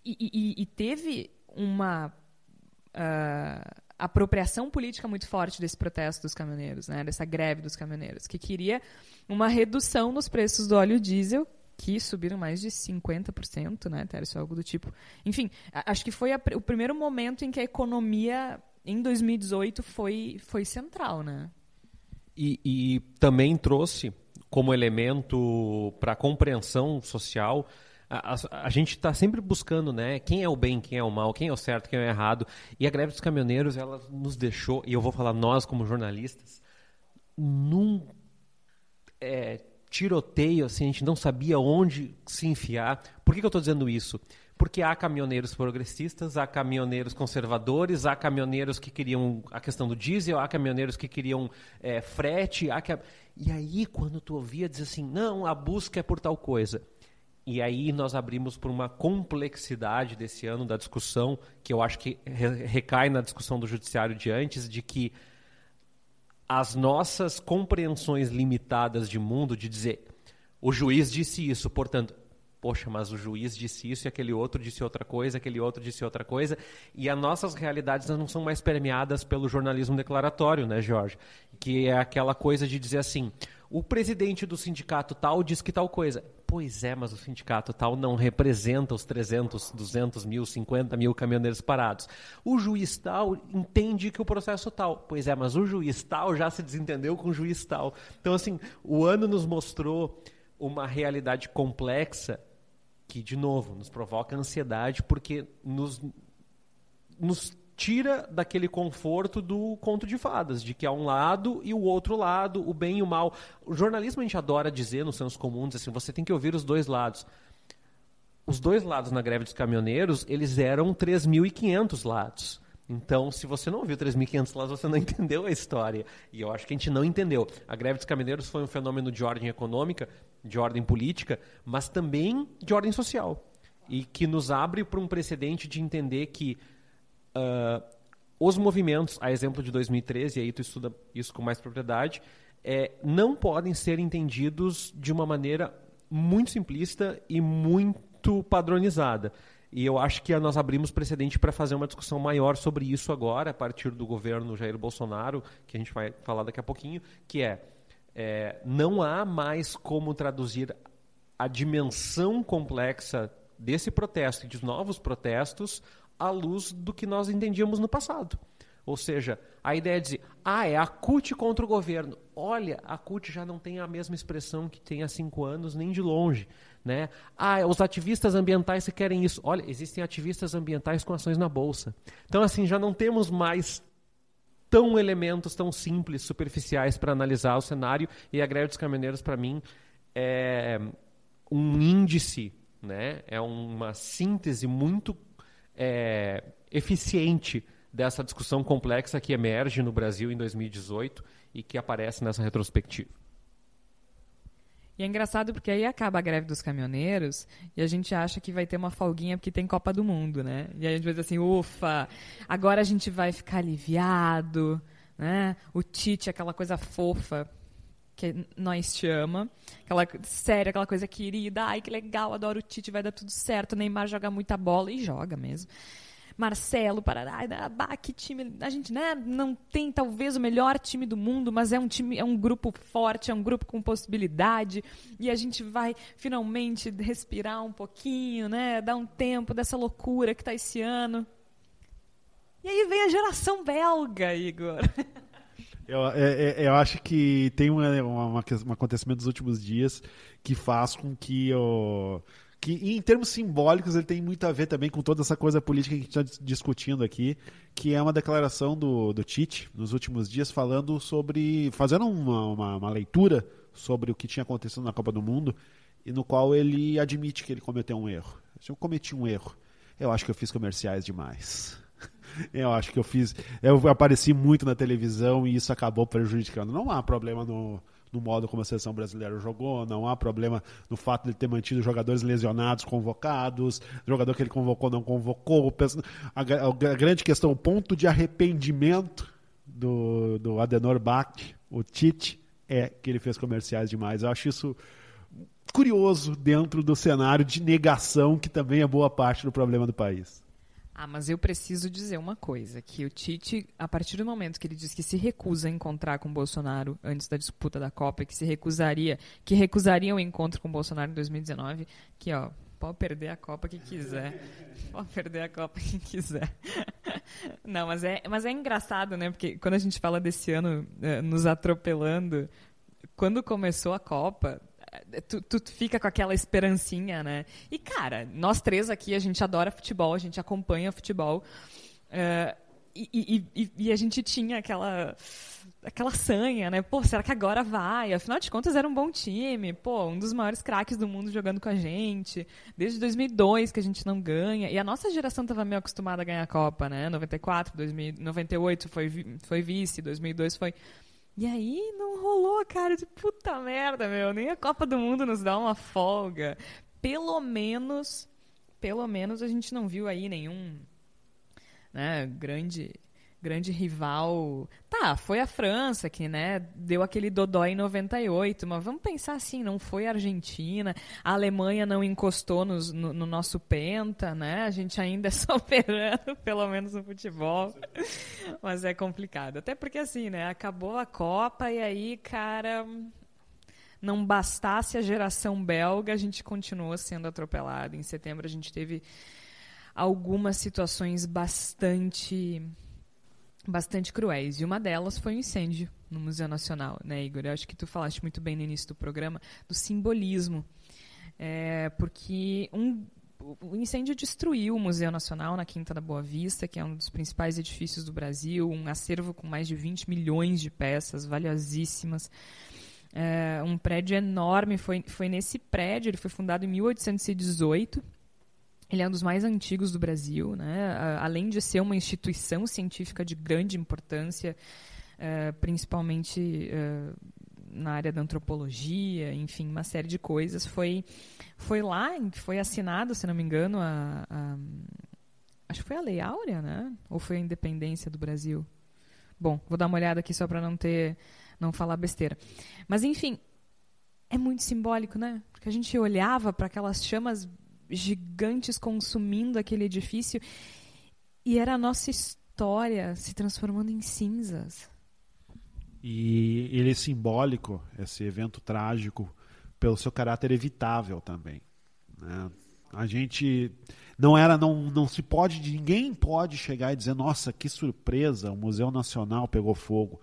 e, e, e, teve uma uh, apropriação política muito forte desse protesto dos caminhoneiros, né? Dessa greve dos caminhoneiros, que queria uma redução nos preços do óleo diesel que subiram mais de 50%, né, Tércio? Algo do tipo. Enfim, acho que foi a, o primeiro momento em que a economia em 2018 foi, foi central, né? E, e também trouxe como elemento para compreensão social a, a, a, gente está sempre buscando, né? Quem é o bem, quem é o mal, quem é o certo, quem é o errado. E a greve dos caminhoneiros, ela nos deixou, e eu vou falar nós como jornalistas, num é, tiroteio, assim, a gente não sabia onde se enfiar. Por que, que eu estou dizendo isso? Porque há caminhoneiros progressistas, há caminhoneiros conservadores, há caminhoneiros que queriam a questão do diesel, há caminhoneiros que queriam é, frete, há que... e aí quando tu ouvia dizer assim, não, a busca é por tal coisa. E aí nós abrimos por uma complexidade desse ano da discussão, que eu acho que recai na discussão do judiciário de antes, de que as nossas compreensões limitadas de mundo, de dizer, o juiz disse isso, portanto, poxa, mas o juiz disse isso e aquele outro disse outra coisa, aquele outro disse outra coisa, e as nossas realidades não são mais permeadas pelo jornalismo declaratório, né, Jorge? Que é aquela coisa de dizer assim, o presidente do sindicato tal diz que tal coisa. Pois é, mas o sindicato tal não representa os 300, 200 mil, 50 mil caminhoneiros parados. O juiz tal entende que o processo tal. Pois é, mas o juiz tal já se desentendeu com o juiz tal. Então, assim, o ano nos mostrou uma realidade complexa que, de novo, nos provoca ansiedade porque nos, nos tira daquele conforto do conto de fadas, de que há um lado e o outro lado, o bem e o mal. O jornalismo a gente adora dizer nos seus comuns assim, você tem que ouvir os dois lados. Os dois lados na greve dos caminhoneiros, eles eram 3.500 lados. Então, se você não ouviu 3.500 lados, você não entendeu a história. E eu acho que a gente não entendeu. A greve dos caminhoneiros foi um fenômeno de ordem econômica, de ordem política, mas também de ordem social. E que nos abre para um precedente de entender que uh, os movimentos, a exemplo de 2013, e aí tu estuda isso com mais propriedade, é, não podem ser entendidos de uma maneira muito simplista e muito padronizada. E eu acho que nós abrimos precedente para fazer uma discussão maior sobre isso agora, a partir do governo Jair Bolsonaro, que a gente vai falar daqui a pouquinho, que é, é não há mais como traduzir a dimensão complexa desse protesto e de novos protestos à luz do que nós entendíamos no passado. Ou seja, a ideia de dizer, ah, é a CUT contra o governo. Olha, a CUT já não tem a mesma expressão que tem há cinco anos, nem de longe. Né? Ah, os ativistas ambientais que querem isso. Olha, existem ativistas ambientais com ações na Bolsa. Então, assim, já não temos mais tão elementos tão simples, superficiais para analisar o cenário. E a greve dos caminhoneiros, para mim, é um índice, né? é uma síntese muito é, eficiente dessa discussão complexa que emerge no Brasil em 2018 e que aparece nessa retrospectiva. E é engraçado porque aí acaba a greve dos caminhoneiros e a gente acha que vai ter uma folguinha porque tem Copa do Mundo, né? E aí a gente vai dizer assim, ufa, agora a gente vai ficar aliviado, né? O Tite, aquela coisa fofa que nós te ama, aquela séria, aquela coisa querida, ai que legal, adoro o Tite, vai dar tudo certo, Neymar joga muita bola e joga mesmo. Marcelo, Parará, bah, que time. A gente né, não tem talvez o melhor time do mundo, mas é um time, é um grupo forte, é um grupo com possibilidade. E a gente vai finalmente respirar um pouquinho, né? Dar um tempo dessa loucura que está esse ano. E aí vem a geração belga, Igor. Eu, é, é, eu acho que tem um acontecimento dos últimos dias que faz com que eu que em termos simbólicos ele tem muito a ver também com toda essa coisa política que a gente está discutindo aqui, que é uma declaração do, do Tite nos últimos dias falando sobre, fazendo uma, uma, uma leitura sobre o que tinha acontecido na Copa do Mundo e no qual ele admite que ele cometeu um erro. Eu cometi um erro, eu acho que eu fiz comerciais demais. Eu acho que eu fiz. Eu apareci muito na televisão e isso acabou prejudicando. Não há problema no, no modo como a seleção brasileira jogou, não há problema no fato de ele ter mantido jogadores lesionados convocados, jogador que ele convocou não convocou. A, grande questão, o ponto de arrependimento do, do Adenor Bach, o Tite, é que ele fez comerciais demais. Eu acho isso curioso dentro do cenário de negação que também é boa parte do problema do país. Ah, mas eu preciso dizer uma coisa, que o Tite, a partir do momento que ele diz que se recusa a encontrar com o Bolsonaro antes da disputa da Copa, que se recusaria, que recusaria o encontro com o Bolsonaro em 2019, que ó, pode perder a Copa que quiser. Pode perder a Copa que quiser. Não, mas é, mas é engraçado, né? Porque quando a gente fala desse ano eh, nos atropelando, quando começou a Copa, tu, tu fica com aquela esperancinha, né? E, cara, nós três aqui, a gente adora futebol, a gente acompanha futebol. Uh, e, e, e, e, a gente tinha aquela aquela sanha, né? Pô, será que agora vai? Afinal de contas, era um bom time. Pô, um dos maiores craques do mundo jogando com a gente. Desde 2002 que a gente não ganha. E a nossa geração estava meio acostumada a ganhar a Copa, né? 94, 2000, 98 foi, foi vice, 2002 foi e aí não rolou, cara, de puta merda, meu. Nem a Copa do Mundo nos dá uma folga. Pelo menos, pelo menos a gente não viu aí nenhum, né, grande grande rival. Tá, foi a França que, né, deu aquele dodó em 98, mas vamos pensar assim, não foi a Argentina, a Alemanha não encostou nos, no, no, nosso penta, né? A gente ainda é soberano, pelo menos no futebol. Mas é complicado. Até porque assim, né, acabou a Copa e aí, cara, não bastasse a geração belga, a gente continuou sendo atropelado. Em setembro a gente teve algumas situações bastante bastante cruéis. E uma delas foi o um incêndio no Museu Nacional, né, Igor? Eu acho que tu falaste muito bem no início do programa do simbolismo. É, porque um, o incêndio destruiu o Museu Nacional na Quinta da Boa Vista, que é um dos principais edifícios do Brasil, um acervo com mais de 20 milhões de peças valiosíssimas. É, um prédio enorme, foi, foi nesse prédio, ele foi fundado em 1818. Ele é um dos mais antigos do Brasil, né? além de ser uma instituição científica de grande importância, é, principalmente é, na área da antropologia, enfim, uma série de coisas. Foi, foi lá foi assinado, se não me engano, a, a, acho que foi a Lei Áurea, né? Ou foi a Independência do Brasil? Bom, vou dar uma olhada aqui só para não ter, não falar besteira. Mas enfim, é muito simbólico, né? Porque a gente olhava para aquelas chamas gigantes consumindo aquele edifício e era a nossa história se transformando em cinzas. E ele é simbólico, esse evento trágico, pelo seu caráter evitável também. Né? A gente não era, não, não se pode, ninguém pode chegar e dizer, nossa, que surpresa, o Museu Nacional pegou fogo.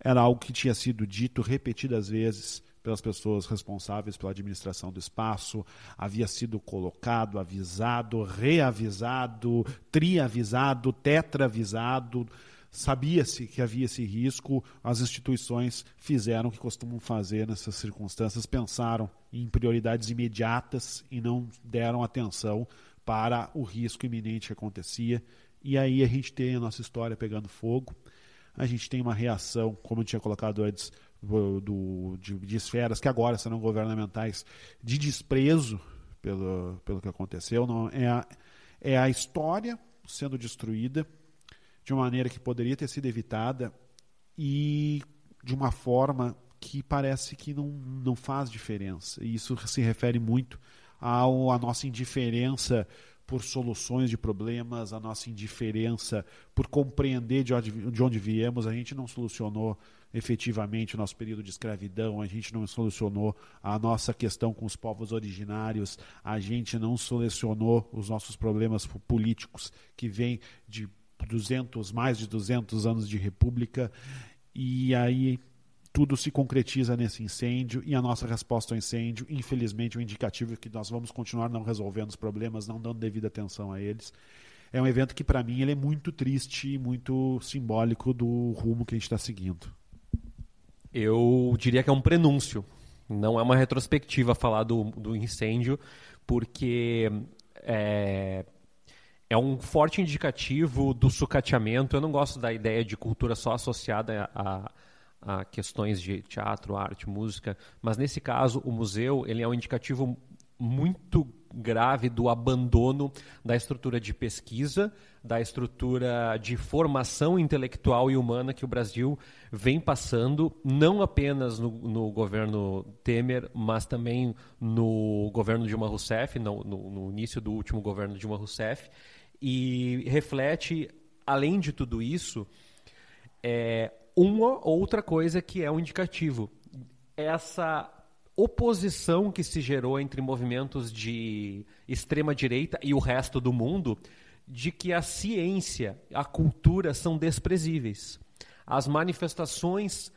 Era algo que tinha sido dito repetidas vezes pelas pessoas responsáveis pela administração do espaço, havia sido colocado, avisado, reavisado, triavisado, tetravisado, Sabia-se que havia esse risco, as instituições fizeram o que costumam fazer nessas circunstâncias, pensaram em prioridades imediatas e não deram atenção para o risco iminente que acontecia. E aí a gente tem a nossa história pegando fogo, a gente tem uma reação, como eu tinha colocado antes, do, de, de esferas que agora serão governamentais, de desprezo pelo, pelo que aconteceu. Não, é, a, é a história sendo destruída de uma maneira que poderia ter sido evitada e de uma forma que parece que não, não faz diferença. E isso se refere muito ao, à nossa indiferença por soluções de problemas, a nossa indiferença por compreender de onde, de onde viemos. A gente não solucionou efetivamente o nosso período de escravidão, a gente não solucionou a nossa questão com os povos originários, a gente não solucionou os nossos problemas políticos que vêm de 200, mais de 200 anos de república, e aí tudo se concretiza nesse incêndio e a nossa resposta ao incêndio, infelizmente, o um indicativo é que nós vamos continuar não resolvendo os problemas, não dando devida atenção a eles. É um evento que, para mim, ele é muito triste e muito simbólico do rumo que a gente está seguindo. Eu diria que é um prenúncio, não é uma retrospectiva falar do, do incêndio, porque é, é um forte indicativo do sucateamento. Eu não gosto da ideia de cultura só associada a, a questões de teatro, arte, música, mas nesse caso o museu ele é um indicativo muito grave do abandono da estrutura de pesquisa, da estrutura de formação intelectual e humana que o Brasil vem passando, não apenas no, no governo Temer, mas também no governo Dilma Rousseff, no, no, no início do último governo Dilma Rousseff, e reflete, além de tudo isso, é, uma outra coisa que é um indicativo. Essa oposição que se gerou entre movimentos de extrema direita e o resto do mundo, de que a ciência, a cultura são desprezíveis. As manifestações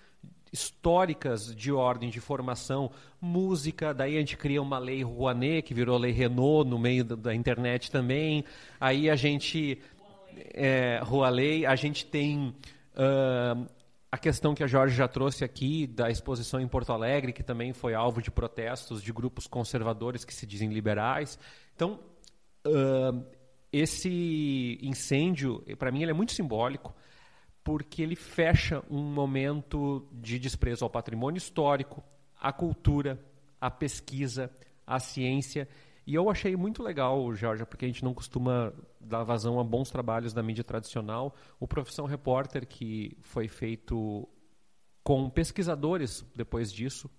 históricas de ordem de formação, música, daí a gente cria uma lei Rouanet, que virou lei Renault no meio da, da internet também. Aí a gente. É, Rouanet, a gente tem. Uh, a questão que a Jorge já trouxe aqui da exposição em Porto Alegre, que também foi alvo de protestos de grupos conservadores que se dizem liberais. Então, uh, esse incêndio, para mim, ele é muito simbólico porque ele fecha um momento de desprezo ao patrimônio histórico, à cultura, à pesquisa, à ciência. E eu achei muito legal, Jorge, porque a gente não costuma dar vazão a bons trabalhos da mídia tradicional. O Profissão Repórter, que foi feito com pesquisadores depois disso,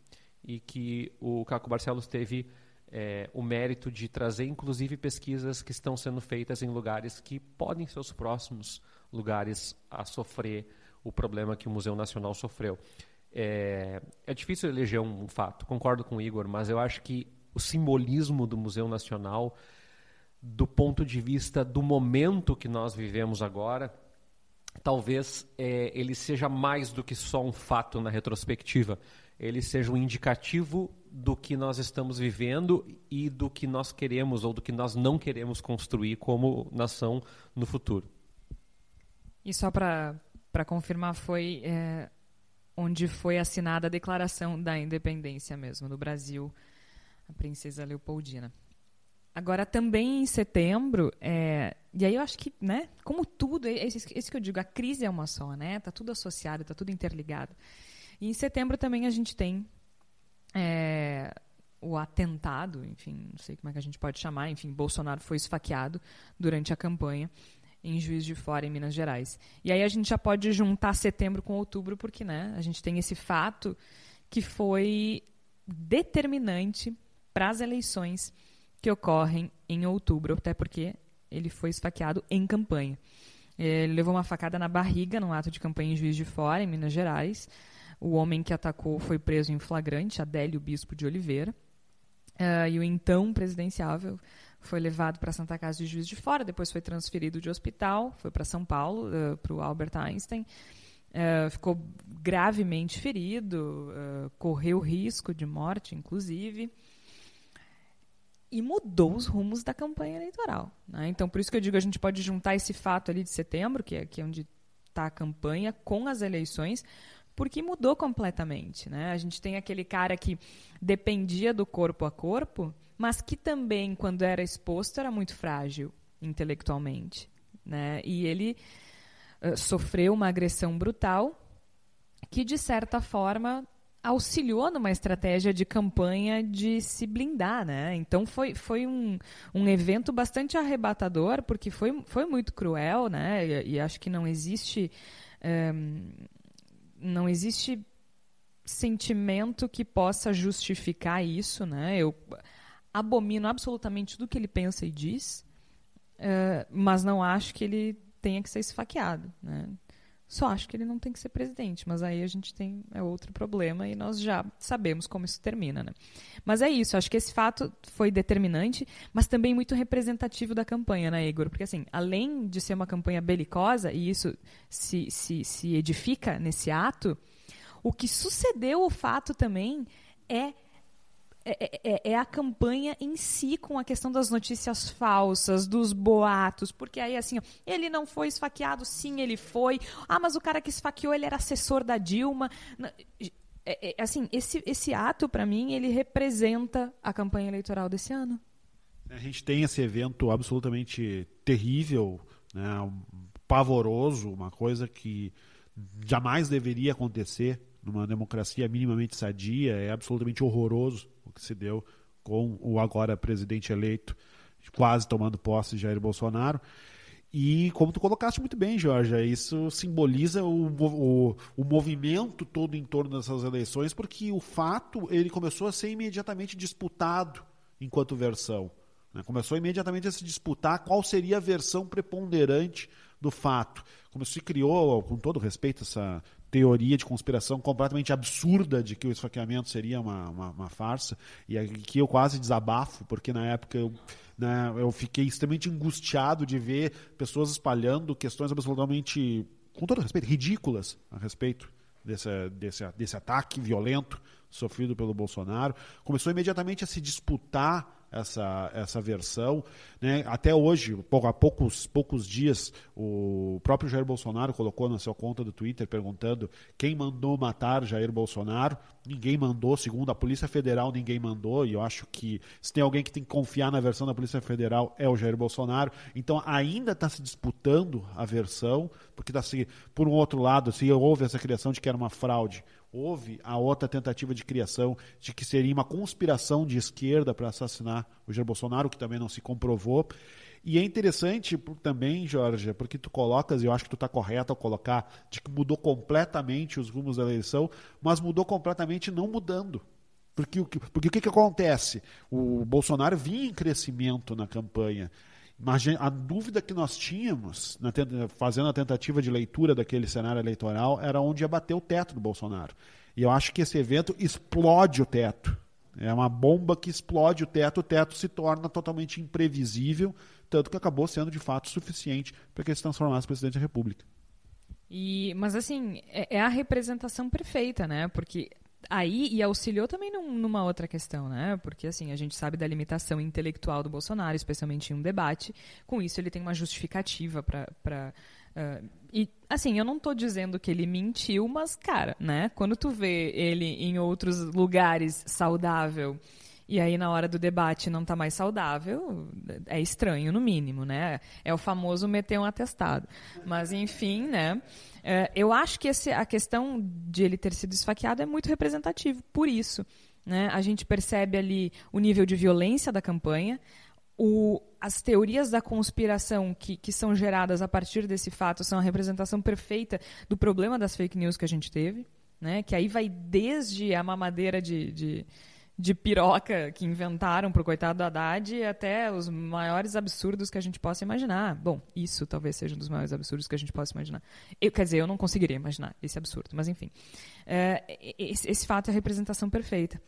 e que o Caco Barcelos teve é, o mérito de trazer, inclusive, pesquisas que estão sendo feitas em lugares que podem ser os próximos lugares a sofrer o problema que o Museu Nacional sofreu. É, é difícil eleger um, fato, concordo com o Igor, mas eu acho que o simbolismo do Museu Nacional, do ponto de vista do momento que nós vivemos agora, talvez é, ele seja mais do que só um fato na retrospectiva. Ele seja um indicativo do que nós estamos vivendo e do que nós queremos ou do que nós não queremos construir como nação no futuro. E só para confirmar, foi é, onde foi assinada a declaração da independência mesmo, no Brasil, a princesa Leopoldina. Agora, também em setembro, é, e aí eu acho que, né, como tudo, é isso, que eu digo, a crise é uma só, né? Tá tudo associado, tá tudo interligado. E em setembro também a gente tem é, o atentado, enfim, não sei como é que a gente pode chamar, enfim, Bolsonaro foi esfaqueado durante a campanha em Juiz de Fora, em Minas Gerais. E aí a gente já pode juntar setembro com outubro, porque né, a gente tem esse fato que foi determinante para as eleições que ocorrem em outubro, até porque ele foi esfaqueado em campanha. Ele levou uma facada na barriga num ato de campanha em Juiz de Fora, em Minas Gerais. O homem que atacou foi preso em flagrante, Adélio Bispo de Oliveira. Uh, e o então presidenciável foi levado para Santa Casa de Juiz de Fora, depois foi transferido de hospital, foi para São Paulo, uh, para o Albert Einstein. Uh, ficou gravemente ferido, correu risco de morte, inclusive e mudou os rumos da campanha eleitoral. Né? Então, por isso que eu digo, a gente pode juntar esse fato ali de setembro, que é, que é onde está a campanha, com as eleições, porque mudou completamente. Né? A gente tem aquele cara que dependia do corpo a corpo, mas que também, quando era exposto, era muito frágil intelectualmente. Né? E ele uh, sofreu uma agressão brutal que, de certa forma, auxiliou numa estratégia de campanha de se blindar, né? Então foi, foi um, um evento bastante arrebatador, porque foi, foi muito cruel, né? E, e acho que não existe um, ehm, não existe sentimento que possa justificar isso, né? Eu abomino absolutamente tudo que ele pensa e diz, uh, mas não acho que ele tenha que ser esfaqueado, né? Só acho que ele não tem que ser presidente, mas aí a gente tem é outro problema e nós já sabemos como isso termina, né? Mas é isso, acho que esse fato foi determinante, mas também muito representativo da campanha, né, Igor? Porque assim, além de ser uma campanha belicosa e isso se, se, se edifica nesse ato, o que sucedeu o fato também é é, é, é, é, a campanha em si com a questão das notícias falsas, dos boatos, porque aí assim, ele não foi esfaqueado, sim, ele foi. Ah, mas o cara que esfaqueou, ele era assessor da Dilma. É, é, assim, esse, esse ato, para mim, ele representa a campanha eleitoral desse ano. A gente tem esse evento absolutamente terrível, né, pavoroso, uma coisa que jamais deveria acontecer numa democracia minimamente sadia, é absolutamente horroroso o que se deu com o agora presidente eleito, quase tomando posse Jair Bolsonaro. E como tu colocaste muito bem, Jorge, isso simboliza o, o, o, movimento todo em torno dessas eleições, porque o fato ele começou a ser imediatamente disputado enquanto versão. Né? Começou imediatamente a se disputar qual seria a versão preponderante do fato. Como se criou, com todo respeito, essa teoria de conspiração completamente absurda de que o esfaqueamento seria uma, uma, uma farsa, e aqui eu quase desabafo, porque na época eu, né, eu fiquei extremamente angustiado de ver pessoas espalhando questões absolutamente, com todo respeito, ridículas a respeito desse, desse, desse ataque violento sofrido pelo Bolsonaro. Começou imediatamente a se disputar essa, essa versão. Né? Até hoje, há poucos, poucos dias, o próprio Jair Bolsonaro colocou na sua conta do Twitter perguntando quem mandou matar Jair Bolsonaro. Ninguém mandou, segundo a Polícia Federal, ninguém mandou. E eu acho que se tem alguém que tem que confiar na versão da Polícia Federal é o Jair Bolsonaro. Então ainda está se disputando a versão, porque está se, por um outro lado, se houve essa criação de que era uma fraude houve a outra tentativa de criação de que seria uma conspiração de esquerda para assassinar o Jair Bolsonaro, que também não se comprovou. E é interessante também, Jorge, porque tu colocas, e eu acho que tu está correto ao colocar, de que mudou completamente os rumos da eleição, mas mudou completamente não mudando. Porque, porque o que, que acontece? O Bolsonaro vinha em crescimento na campanha. Mas a dúvida que nós tínhamos, fazendo a tentativa de leitura daquele cenário eleitoral, era onde ia bater o teto do Bolsonaro. E eu acho que esse evento explode o teto. É uma bomba que explode o teto, o teto se torna totalmente imprevisível, tanto que acabou sendo de fato suficiente para que ele se transformasse em presidente da República. E, mas assim, é, é a representação perfeita, né? Porque aí e auxiliou também num, numa outra questão, né? Porque assim, a gente sabe da limitação intelectual do Bolsonaro, especialmente em um debate. Com isso, ele tem uma justificativa para uh, e assim, eu não estou dizendo que ele mentiu, mas cara, né? Quando tu vê ele em outros lugares saudável e aí na hora do debate não está mais saudável, é estranho no mínimo, né? É o famoso meter um atestado. Mas enfim, né? É, eu acho que esse, a questão de ele ter sido esfaqueado é muito representativo por isso. Né? A gente percebe ali o nível de violência da campanha, o, as teorias da conspiração que, que são geradas a partir desse fato são a representação perfeita do problema das fake news que a gente teve, né? que aí vai desde a mamadeira de, de de piroca que inventaram pro coitado do Haddad até os maiores absurdos que a gente possa imaginar. Bom, isso talvez seja um dos maiores absurdos que a gente possa imaginar. Eu, quer dizer, eu não conseguiria imaginar esse absurdo, mas enfim. É, esse, esse, fato é a representação perfeita.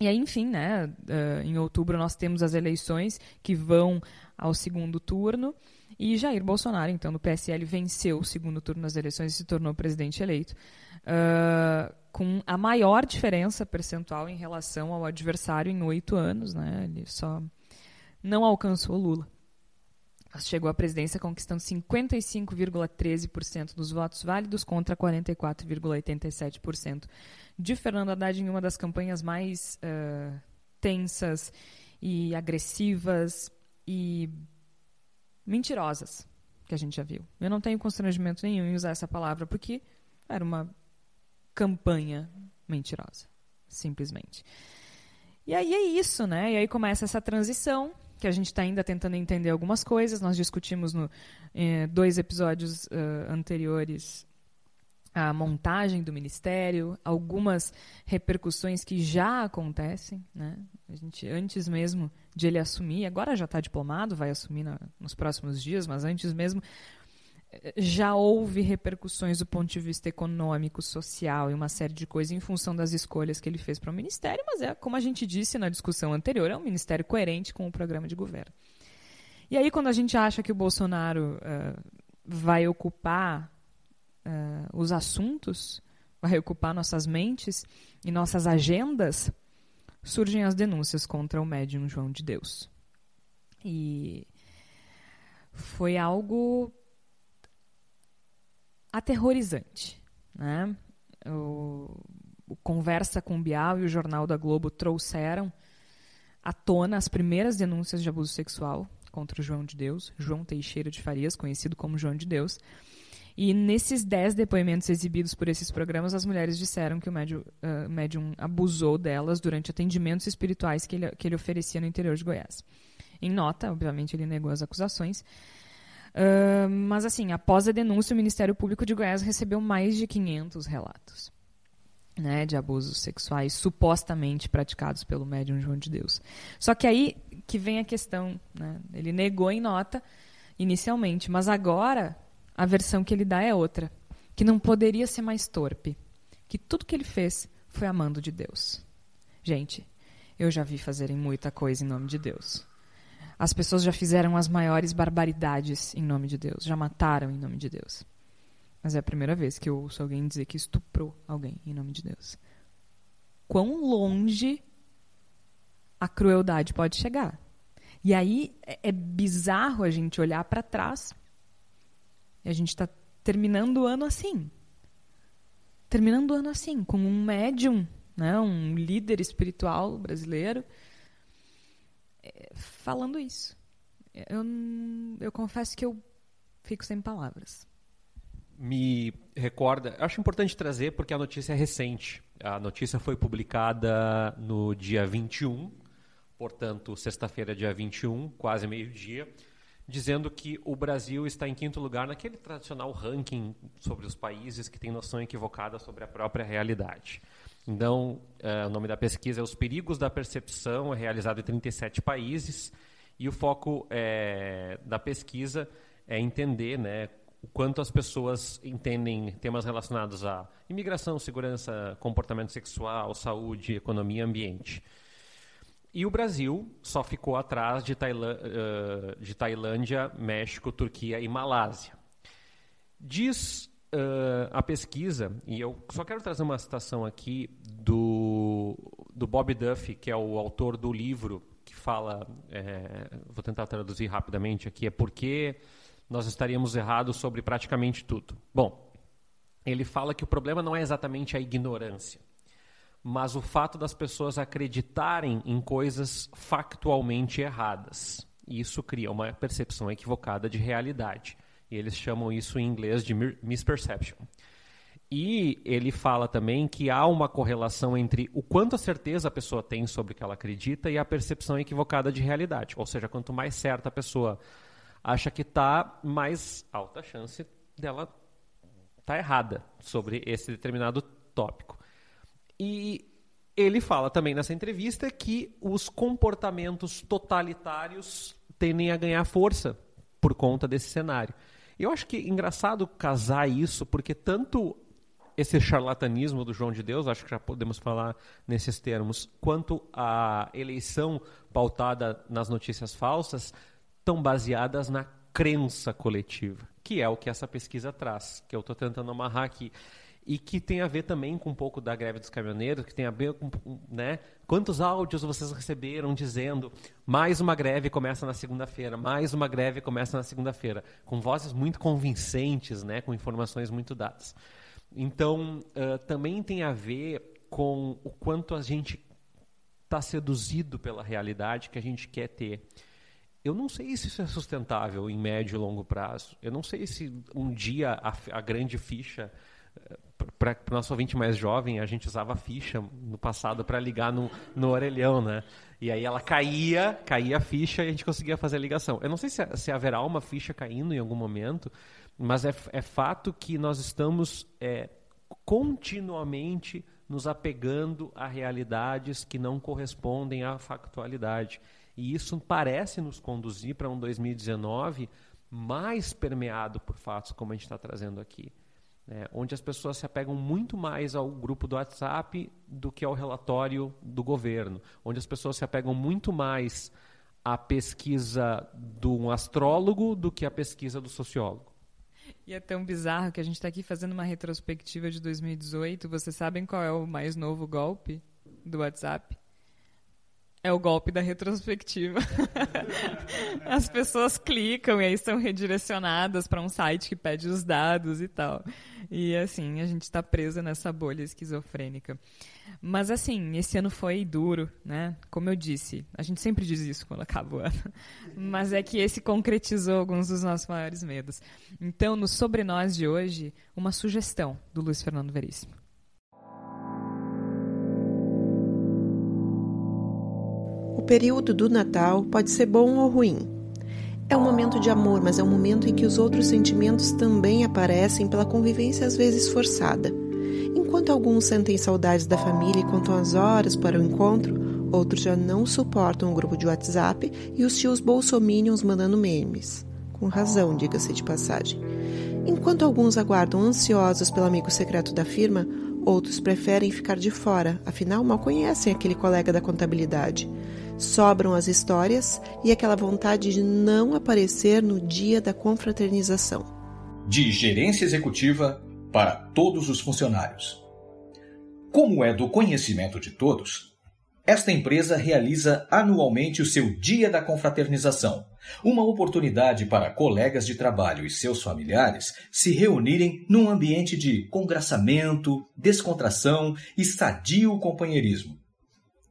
E aí, enfim, né, uh, em outubro nós temos as eleições que vão ao segundo turno. E Jair Bolsonaro, então, do PSL, venceu o segundo turno das eleições e se tornou presidente eleito. Uh, com a maior diferença percentual em relação ao adversário em oito anos. Né? Ele só não alcançou Lula. Mas chegou à presidência conquistando 55,13% dos votos válidos contra 44,87% de Fernando Haddad em uma das campanhas mais uh, tensas e agressivas e mentirosas que a gente já viu. Eu não tenho constrangimento nenhum em usar essa palavra porque era uma campanha mentirosa, simplesmente. E aí é isso, né? E aí começa essa transição, que a gente está ainda tentando entender algumas coisas. Nós discutimos no eh, dois episódios uh, anteriores a montagem do ministério, algumas repercussões que já acontecem, né? A gente antes mesmo de ele assumir, agora já está diplomado, vai assumir na, nos próximos dias, mas antes mesmo já houve repercussões do ponto de vista econômico, social e uma série de coisas em função das escolhas que ele fez para o ministério, mas é, como a gente disse na discussão anterior, é um ministério coerente com o programa de governo. E aí, quando a gente acha que o Bolsonaro uh, vai ocupar uh, os assuntos, vai ocupar nossas mentes e nossas agendas, surgem as denúncias contra o médium João de Deus. E foi algo aterrorizante. Né? O, Conversa com o Bial e o Jornal da Globo trouxeram à tona as primeiras denúncias de abuso sexual contra o João de Deus, João Teixeira de Farias, conhecido como João de Deus. E nesses dez depoimentos exibidos por esses programas, as mulheres disseram que o médium, uh, médium abusou delas durante atendimentos espirituais que ele, que ele oferecia no interior de Goiás. Em nota, obviamente, ele negou as acusações, Uh, mas, assim, após a denúncia, o Ministério Público de Goiás recebeu mais de 500 relatos né, de abusos sexuais supostamente praticados pelo médium João de Deus. Só que aí que vem a questão. Né? Ele negou em nota inicialmente, mas agora a versão que ele dá é outra. Que não poderia ser mais torpe. Que tudo que ele fez foi amando de Deus. Gente, eu já vi fazerem muita coisa em nome de Deus. As pessoas já fizeram as maiores barbaridades em nome de Deus, já mataram em nome de Deus. Mas é a primeira vez que eu ouço alguém dizer que estuprou alguém em nome de Deus. Quão longe a crueldade pode chegar? E aí é, é bizarro a gente olhar para trás e a gente está terminando o ano assim. Terminando o ano assim, com um médium, né, um líder espiritual brasileiro falando isso. Eu, eu confesso que eu fico sem palavras. Me recorda, acho importante trazer porque a notícia é recente. A notícia foi publicada no dia 21, portanto, sexta-feira, dia 21, quase meio-dia, dizendo que o Brasil está em quinto lugar naquele tradicional ranking sobre os países que têm noção equivocada sobre a própria realidade. Então, uh, o nome da pesquisa é Os Perigos da Percepção, é realizado em 37 países, e o foco é, da pesquisa é entender né, o quanto as pessoas entendem temas relacionados a imigração, segurança, comportamento sexual, saúde, economia e ambiente. E o Brasil só ficou atrás de, Tailã uh, de Tailândia, México, Turquia e Malásia. Diz uh, a pesquisa, e eu só quero trazer uma citação aqui do, do Bob Duffy, que é o autor do livro que fala, é, vou tentar traduzir rapidamente aqui, é porque nós estaríamos errados sobre praticamente tudo. Bom, ele fala que o problema não é exatamente a ignorância, mas o fato das pessoas acreditarem em coisas factualmente erradas. Isso cria uma percepção equivocada de realidade. E eles chamam isso em inglês de misperception. E ele fala também que há uma correlação entre o quanto a certeza a pessoa tem sobre o que ela acredita e a percepção equivocada de realidade. Ou seja, quanto mais certa a pessoa acha que está, mais alta a chance dela estar tá errada sobre esse determinado tópico. E ele fala também nessa entrevista que os comportamentos totalitários tendem a ganhar força por conta desse cenário. Eu acho que é engraçado casar isso, porque tanto esse charlatanismo do João de Deus, acho que já podemos falar nesses termos, quanto a eleição pautada nas notícias falsas, estão baseadas na crença coletiva, que é o que essa pesquisa traz, que eu estou tentando amarrar aqui. E que tem a ver também com um pouco da greve dos caminhoneiros, que tem a ver com né, quantos áudios vocês receberam dizendo mais uma greve começa na segunda-feira, mais uma greve começa na segunda-feira, com vozes muito convincentes, né, com informações muito dadas. Então, uh, também tem a ver com o quanto a gente está seduzido pela realidade que a gente quer ter. Eu não sei se isso é sustentável em médio e longo prazo. Eu não sei se um dia a, a grande ficha para o nosso ouvinte mais jovem, a gente usava ficha no passado para ligar no, no orelhão, né? E aí ela caía, caía a ficha e a gente conseguia fazer a ligação. Eu não sei se, se haverá uma ficha caindo em algum momento, mas é, é fato que nós estamos é, continuamente nos apegando a realidades que não correspondem à factualidade. E isso parece nos conduzir para um 2019 mais permeado por fatos como a gente está trazendo aqui. Né? Onde as pessoas se apegam muito mais ao grupo do WhatsApp do que ao relatório do governo. Onde as pessoas se apegam muito mais à pesquisa de um astrólogo do que à pesquisa do sociólogo. E é tão bizarro que a gente está aqui fazendo uma retrospectiva de 2018. Vocês sabem qual é o mais novo golpe do WhatsApp? É o golpe da retrospectiva. As pessoas clicam e aí são redirecionadas para um site que pede os dados e tal. E assim, a gente está presa nessa bolha esquizofrênica. Mas assim, esse ano foi duro, né? Como eu disse, a gente sempre diz isso quando acaba o ano. Mas é que esse concretizou alguns dos nossos maiores medos. Então, no Sobre Nós de hoje, uma sugestão do Luiz Fernando Veríssimo. Período do Natal pode ser bom ou ruim. É um momento de amor, mas é um momento em que os outros sentimentos também aparecem pela convivência às vezes forçada. Enquanto alguns sentem saudades da família e contam as horas para o encontro, outros já não suportam o grupo de WhatsApp e os tios bolsominions mandando memes. Com razão, diga-se de passagem. Enquanto alguns aguardam ansiosos pelo amigo secreto da firma, outros preferem ficar de fora, afinal mal conhecem aquele colega da contabilidade. Sobram as histórias e aquela vontade de não aparecer no dia da confraternização. De gerência executiva para todos os funcionários. Como é do conhecimento de todos, esta empresa realiza anualmente o seu Dia da Confraternização, uma oportunidade para colegas de trabalho e seus familiares se reunirem num ambiente de congraçamento, descontração e sadio companheirismo.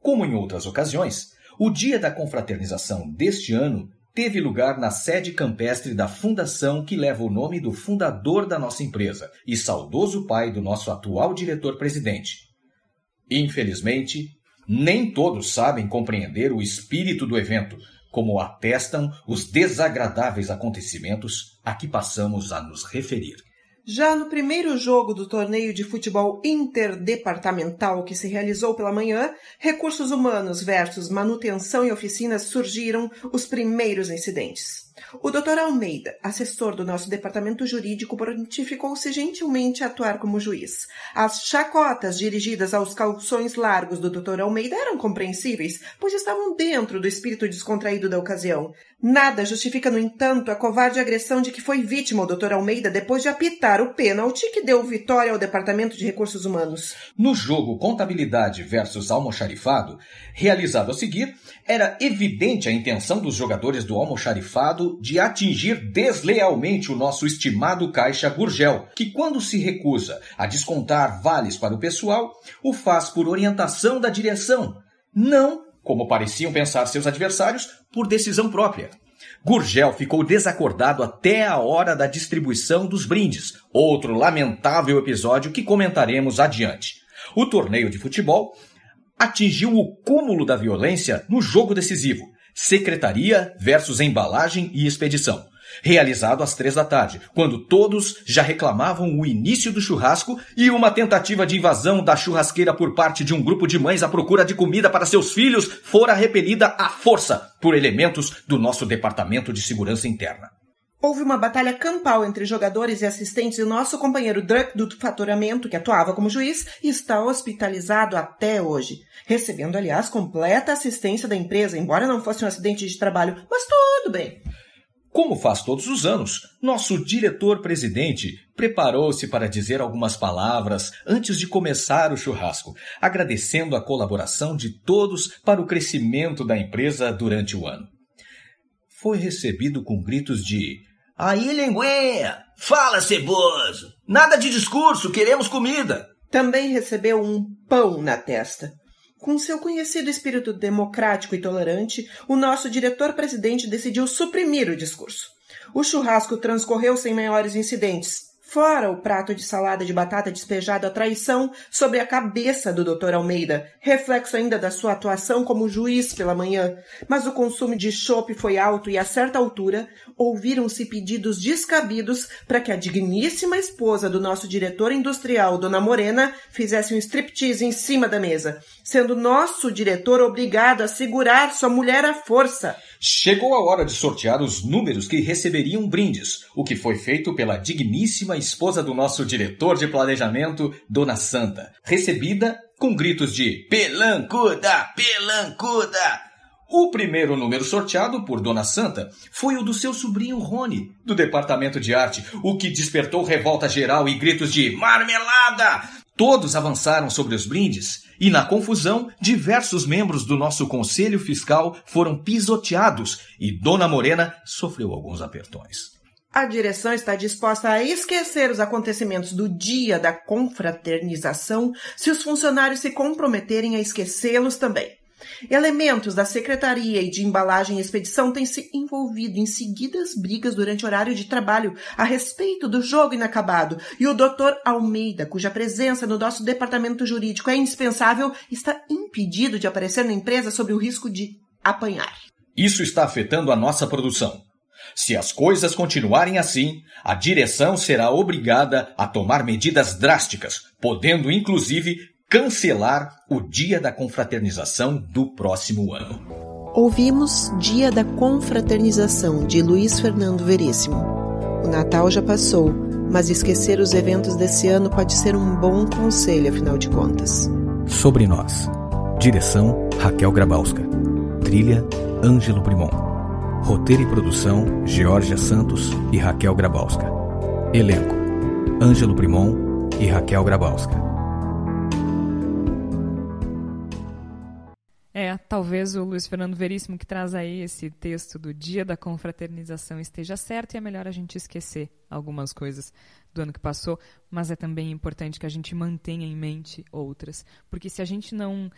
Como em outras ocasiões, o Dia da Confraternização deste ano teve lugar na sede campestre da fundação que leva o nome do fundador da nossa empresa e saudoso pai do nosso atual diretor-presidente. Infelizmente, nem todos sabem compreender o espírito do evento, como atestam os desagradáveis acontecimentos a que passamos a nos referir. Já no primeiro jogo do torneio de futebol interdepartamental que se realizou pela manhã, recursos humanos versus manutenção e oficinas surgiram os primeiros incidentes. O Dr. Almeida, assessor do nosso departamento jurídico, prontificou-se gentilmente a atuar como juiz. As chacotas dirigidas aos calções largos do Dr. Almeida eram compreensíveis, pois estavam dentro do espírito descontraído da ocasião. Nada justifica, no entanto, a covarde agressão de que foi vítima o Dr. Almeida depois de apitar o pênalti que deu vitória ao Departamento de Recursos Humanos. No jogo Contabilidade versus Almoxarifado, realizado a seguir, era evidente a intenção dos jogadores do almoxarifado de atingir deslealmente o nosso estimado caixa Gurgel, que quando se recusa a descontar vales para o pessoal, o faz por orientação da direção, não, como pareciam pensar seus adversários, por decisão própria. Gurgel ficou desacordado até a hora da distribuição dos brindes, outro lamentável episódio que comentaremos adiante. O torneio de futebol atingiu o cúmulo da violência no jogo decisivo. Secretaria versus embalagem e expedição. Realizado às três da tarde, quando todos já reclamavam o início do churrasco e uma tentativa de invasão da churrasqueira por parte de um grupo de mães à procura de comida para seus filhos fora repelida à força por elementos do nosso Departamento de Segurança Interna. Houve uma batalha campal entre jogadores e assistentes e o nosso companheiro Druck do faturamento, que atuava como juiz, está hospitalizado até hoje, recebendo, aliás, completa assistência da empresa, embora não fosse um acidente de trabalho, mas tudo bem. Como faz todos os anos, nosso diretor-presidente preparou-se para dizer algumas palavras antes de começar o churrasco, agradecendo a colaboração de todos para o crescimento da empresa durante o ano. Foi recebido com gritos de Aí, linguinha! Fala, ceboso! Nada de discurso, queremos comida! Também recebeu um pão na testa. Com seu conhecido espírito democrático e tolerante, o nosso diretor-presidente decidiu suprimir o discurso. O churrasco transcorreu sem maiores incidentes, Fora o prato de salada de batata despejado à traição sobre a cabeça do Dr. Almeida, reflexo ainda da sua atuação como juiz pela manhã. Mas o consumo de chope foi alto e, a certa altura, ouviram-se pedidos descabidos para que a digníssima esposa do nosso diretor industrial, Dona Morena, fizesse um striptease em cima da mesa, sendo nosso diretor obrigado a segurar sua mulher à força. Chegou a hora de sortear os números que receberiam brindes, o que foi feito pela digníssima esposa do nosso diretor de planejamento, Dona Santa, recebida com gritos de Pelancuda, Pelancuda! O primeiro número sorteado por Dona Santa foi o do seu sobrinho Rony, do departamento de arte, o que despertou revolta geral e gritos de Marmelada! Todos avançaram sobre os brindes e, na confusão, diversos membros do nosso conselho fiscal foram pisoteados e Dona Morena sofreu alguns apertões. A direção está disposta a esquecer os acontecimentos do dia da confraternização se os funcionários se comprometerem a esquecê-los também. Elementos da secretaria e de embalagem e expedição têm se envolvido em seguidas brigas durante o horário de trabalho a respeito do jogo inacabado, e o Dr. Almeida, cuja presença no nosso departamento jurídico é indispensável, está impedido de aparecer na empresa sob o risco de apanhar. Isso está afetando a nossa produção. Se as coisas continuarem assim, a direção será obrigada a tomar medidas drásticas, podendo inclusive cancelar o Dia da Confraternização do próximo ano. Ouvimos Dia da Confraternização de Luiz Fernando Veríssimo. O Natal já passou, mas esquecer os eventos desse ano pode ser um bom conselho, afinal de contas. Sobre nós. Direção Raquel Grabowska. Trilha Ângelo Primon. Roteiro e produção Georgia Santos e Raquel Grabowska. Elenco: Ângelo Primon e Raquel Grabowska. É, talvez o Luiz Fernando Veríssimo que traz aí esse texto do Dia da Confraternização esteja certo e é melhor a gente esquecer algumas coisas do ano que passou, mas é também importante que a gente mantenha em mente outras, porque se a gente não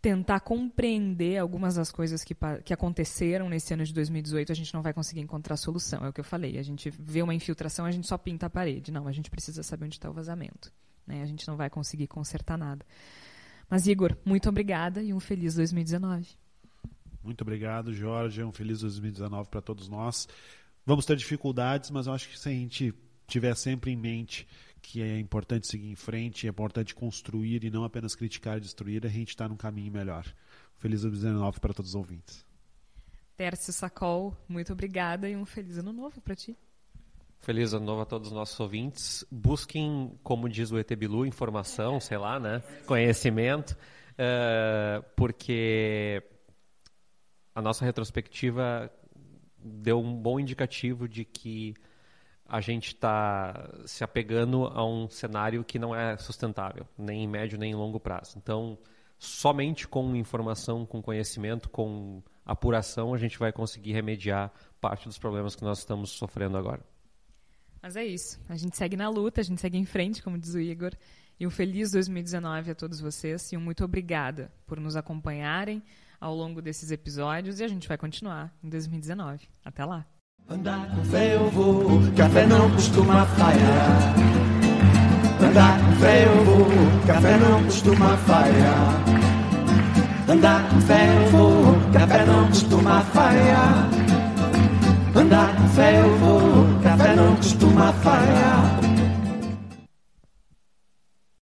tentar compreender algumas das coisas que, que aconteceram nesse ano de 2018, a gente não vai conseguir encontrar solução. É o que eu falei. A gente vê uma infiltração, a gente só pinta a parede. Não, a gente precisa saber onde está o vazamento. Né? A gente não vai conseguir consertar nada. Mas, Igor, muito obrigada e um feliz 2019. Muito obrigado, Jorge. Um feliz 2019 para todos nós. Vamos ter dificuldades, mas eu acho que se a gente tiver sempre em mente que é importante seguir em frente, é importante construir e não apenas criticar e destruir, a gente está num caminho melhor. Feliz 2019 para todos os ouvintes. Tércio Sacol, muito obrigada e um feliz ano novo para ti. Feliz ano novo a todos os nossos ouvintes. Busquem, como diz o Etebilu, informação, sei lá, né? Conhecimento, uh, porque a nossa retrospectiva deu um bom indicativo de que a gente está se apegando a um cenário que não é sustentável, nem em médio nem em longo prazo. Então, somente com informação, com conhecimento, com apuração, a gente vai conseguir remediar parte dos problemas que nós estamos sofrendo agora. Mas é isso. A gente segue na luta, a gente segue em frente, como diz o Igor. E um feliz 2019 a todos vocês e um muito obrigada por nos acompanharem ao longo desses episódios e a gente vai continuar em 2019. Até lá! Andar com fé eu vou, café não costuma falhar. Andar com fé eu vou, café não costuma falhar. Andar com fé eu vou, café não costuma falhar. Andar com fé eu vou, café não costuma falhar.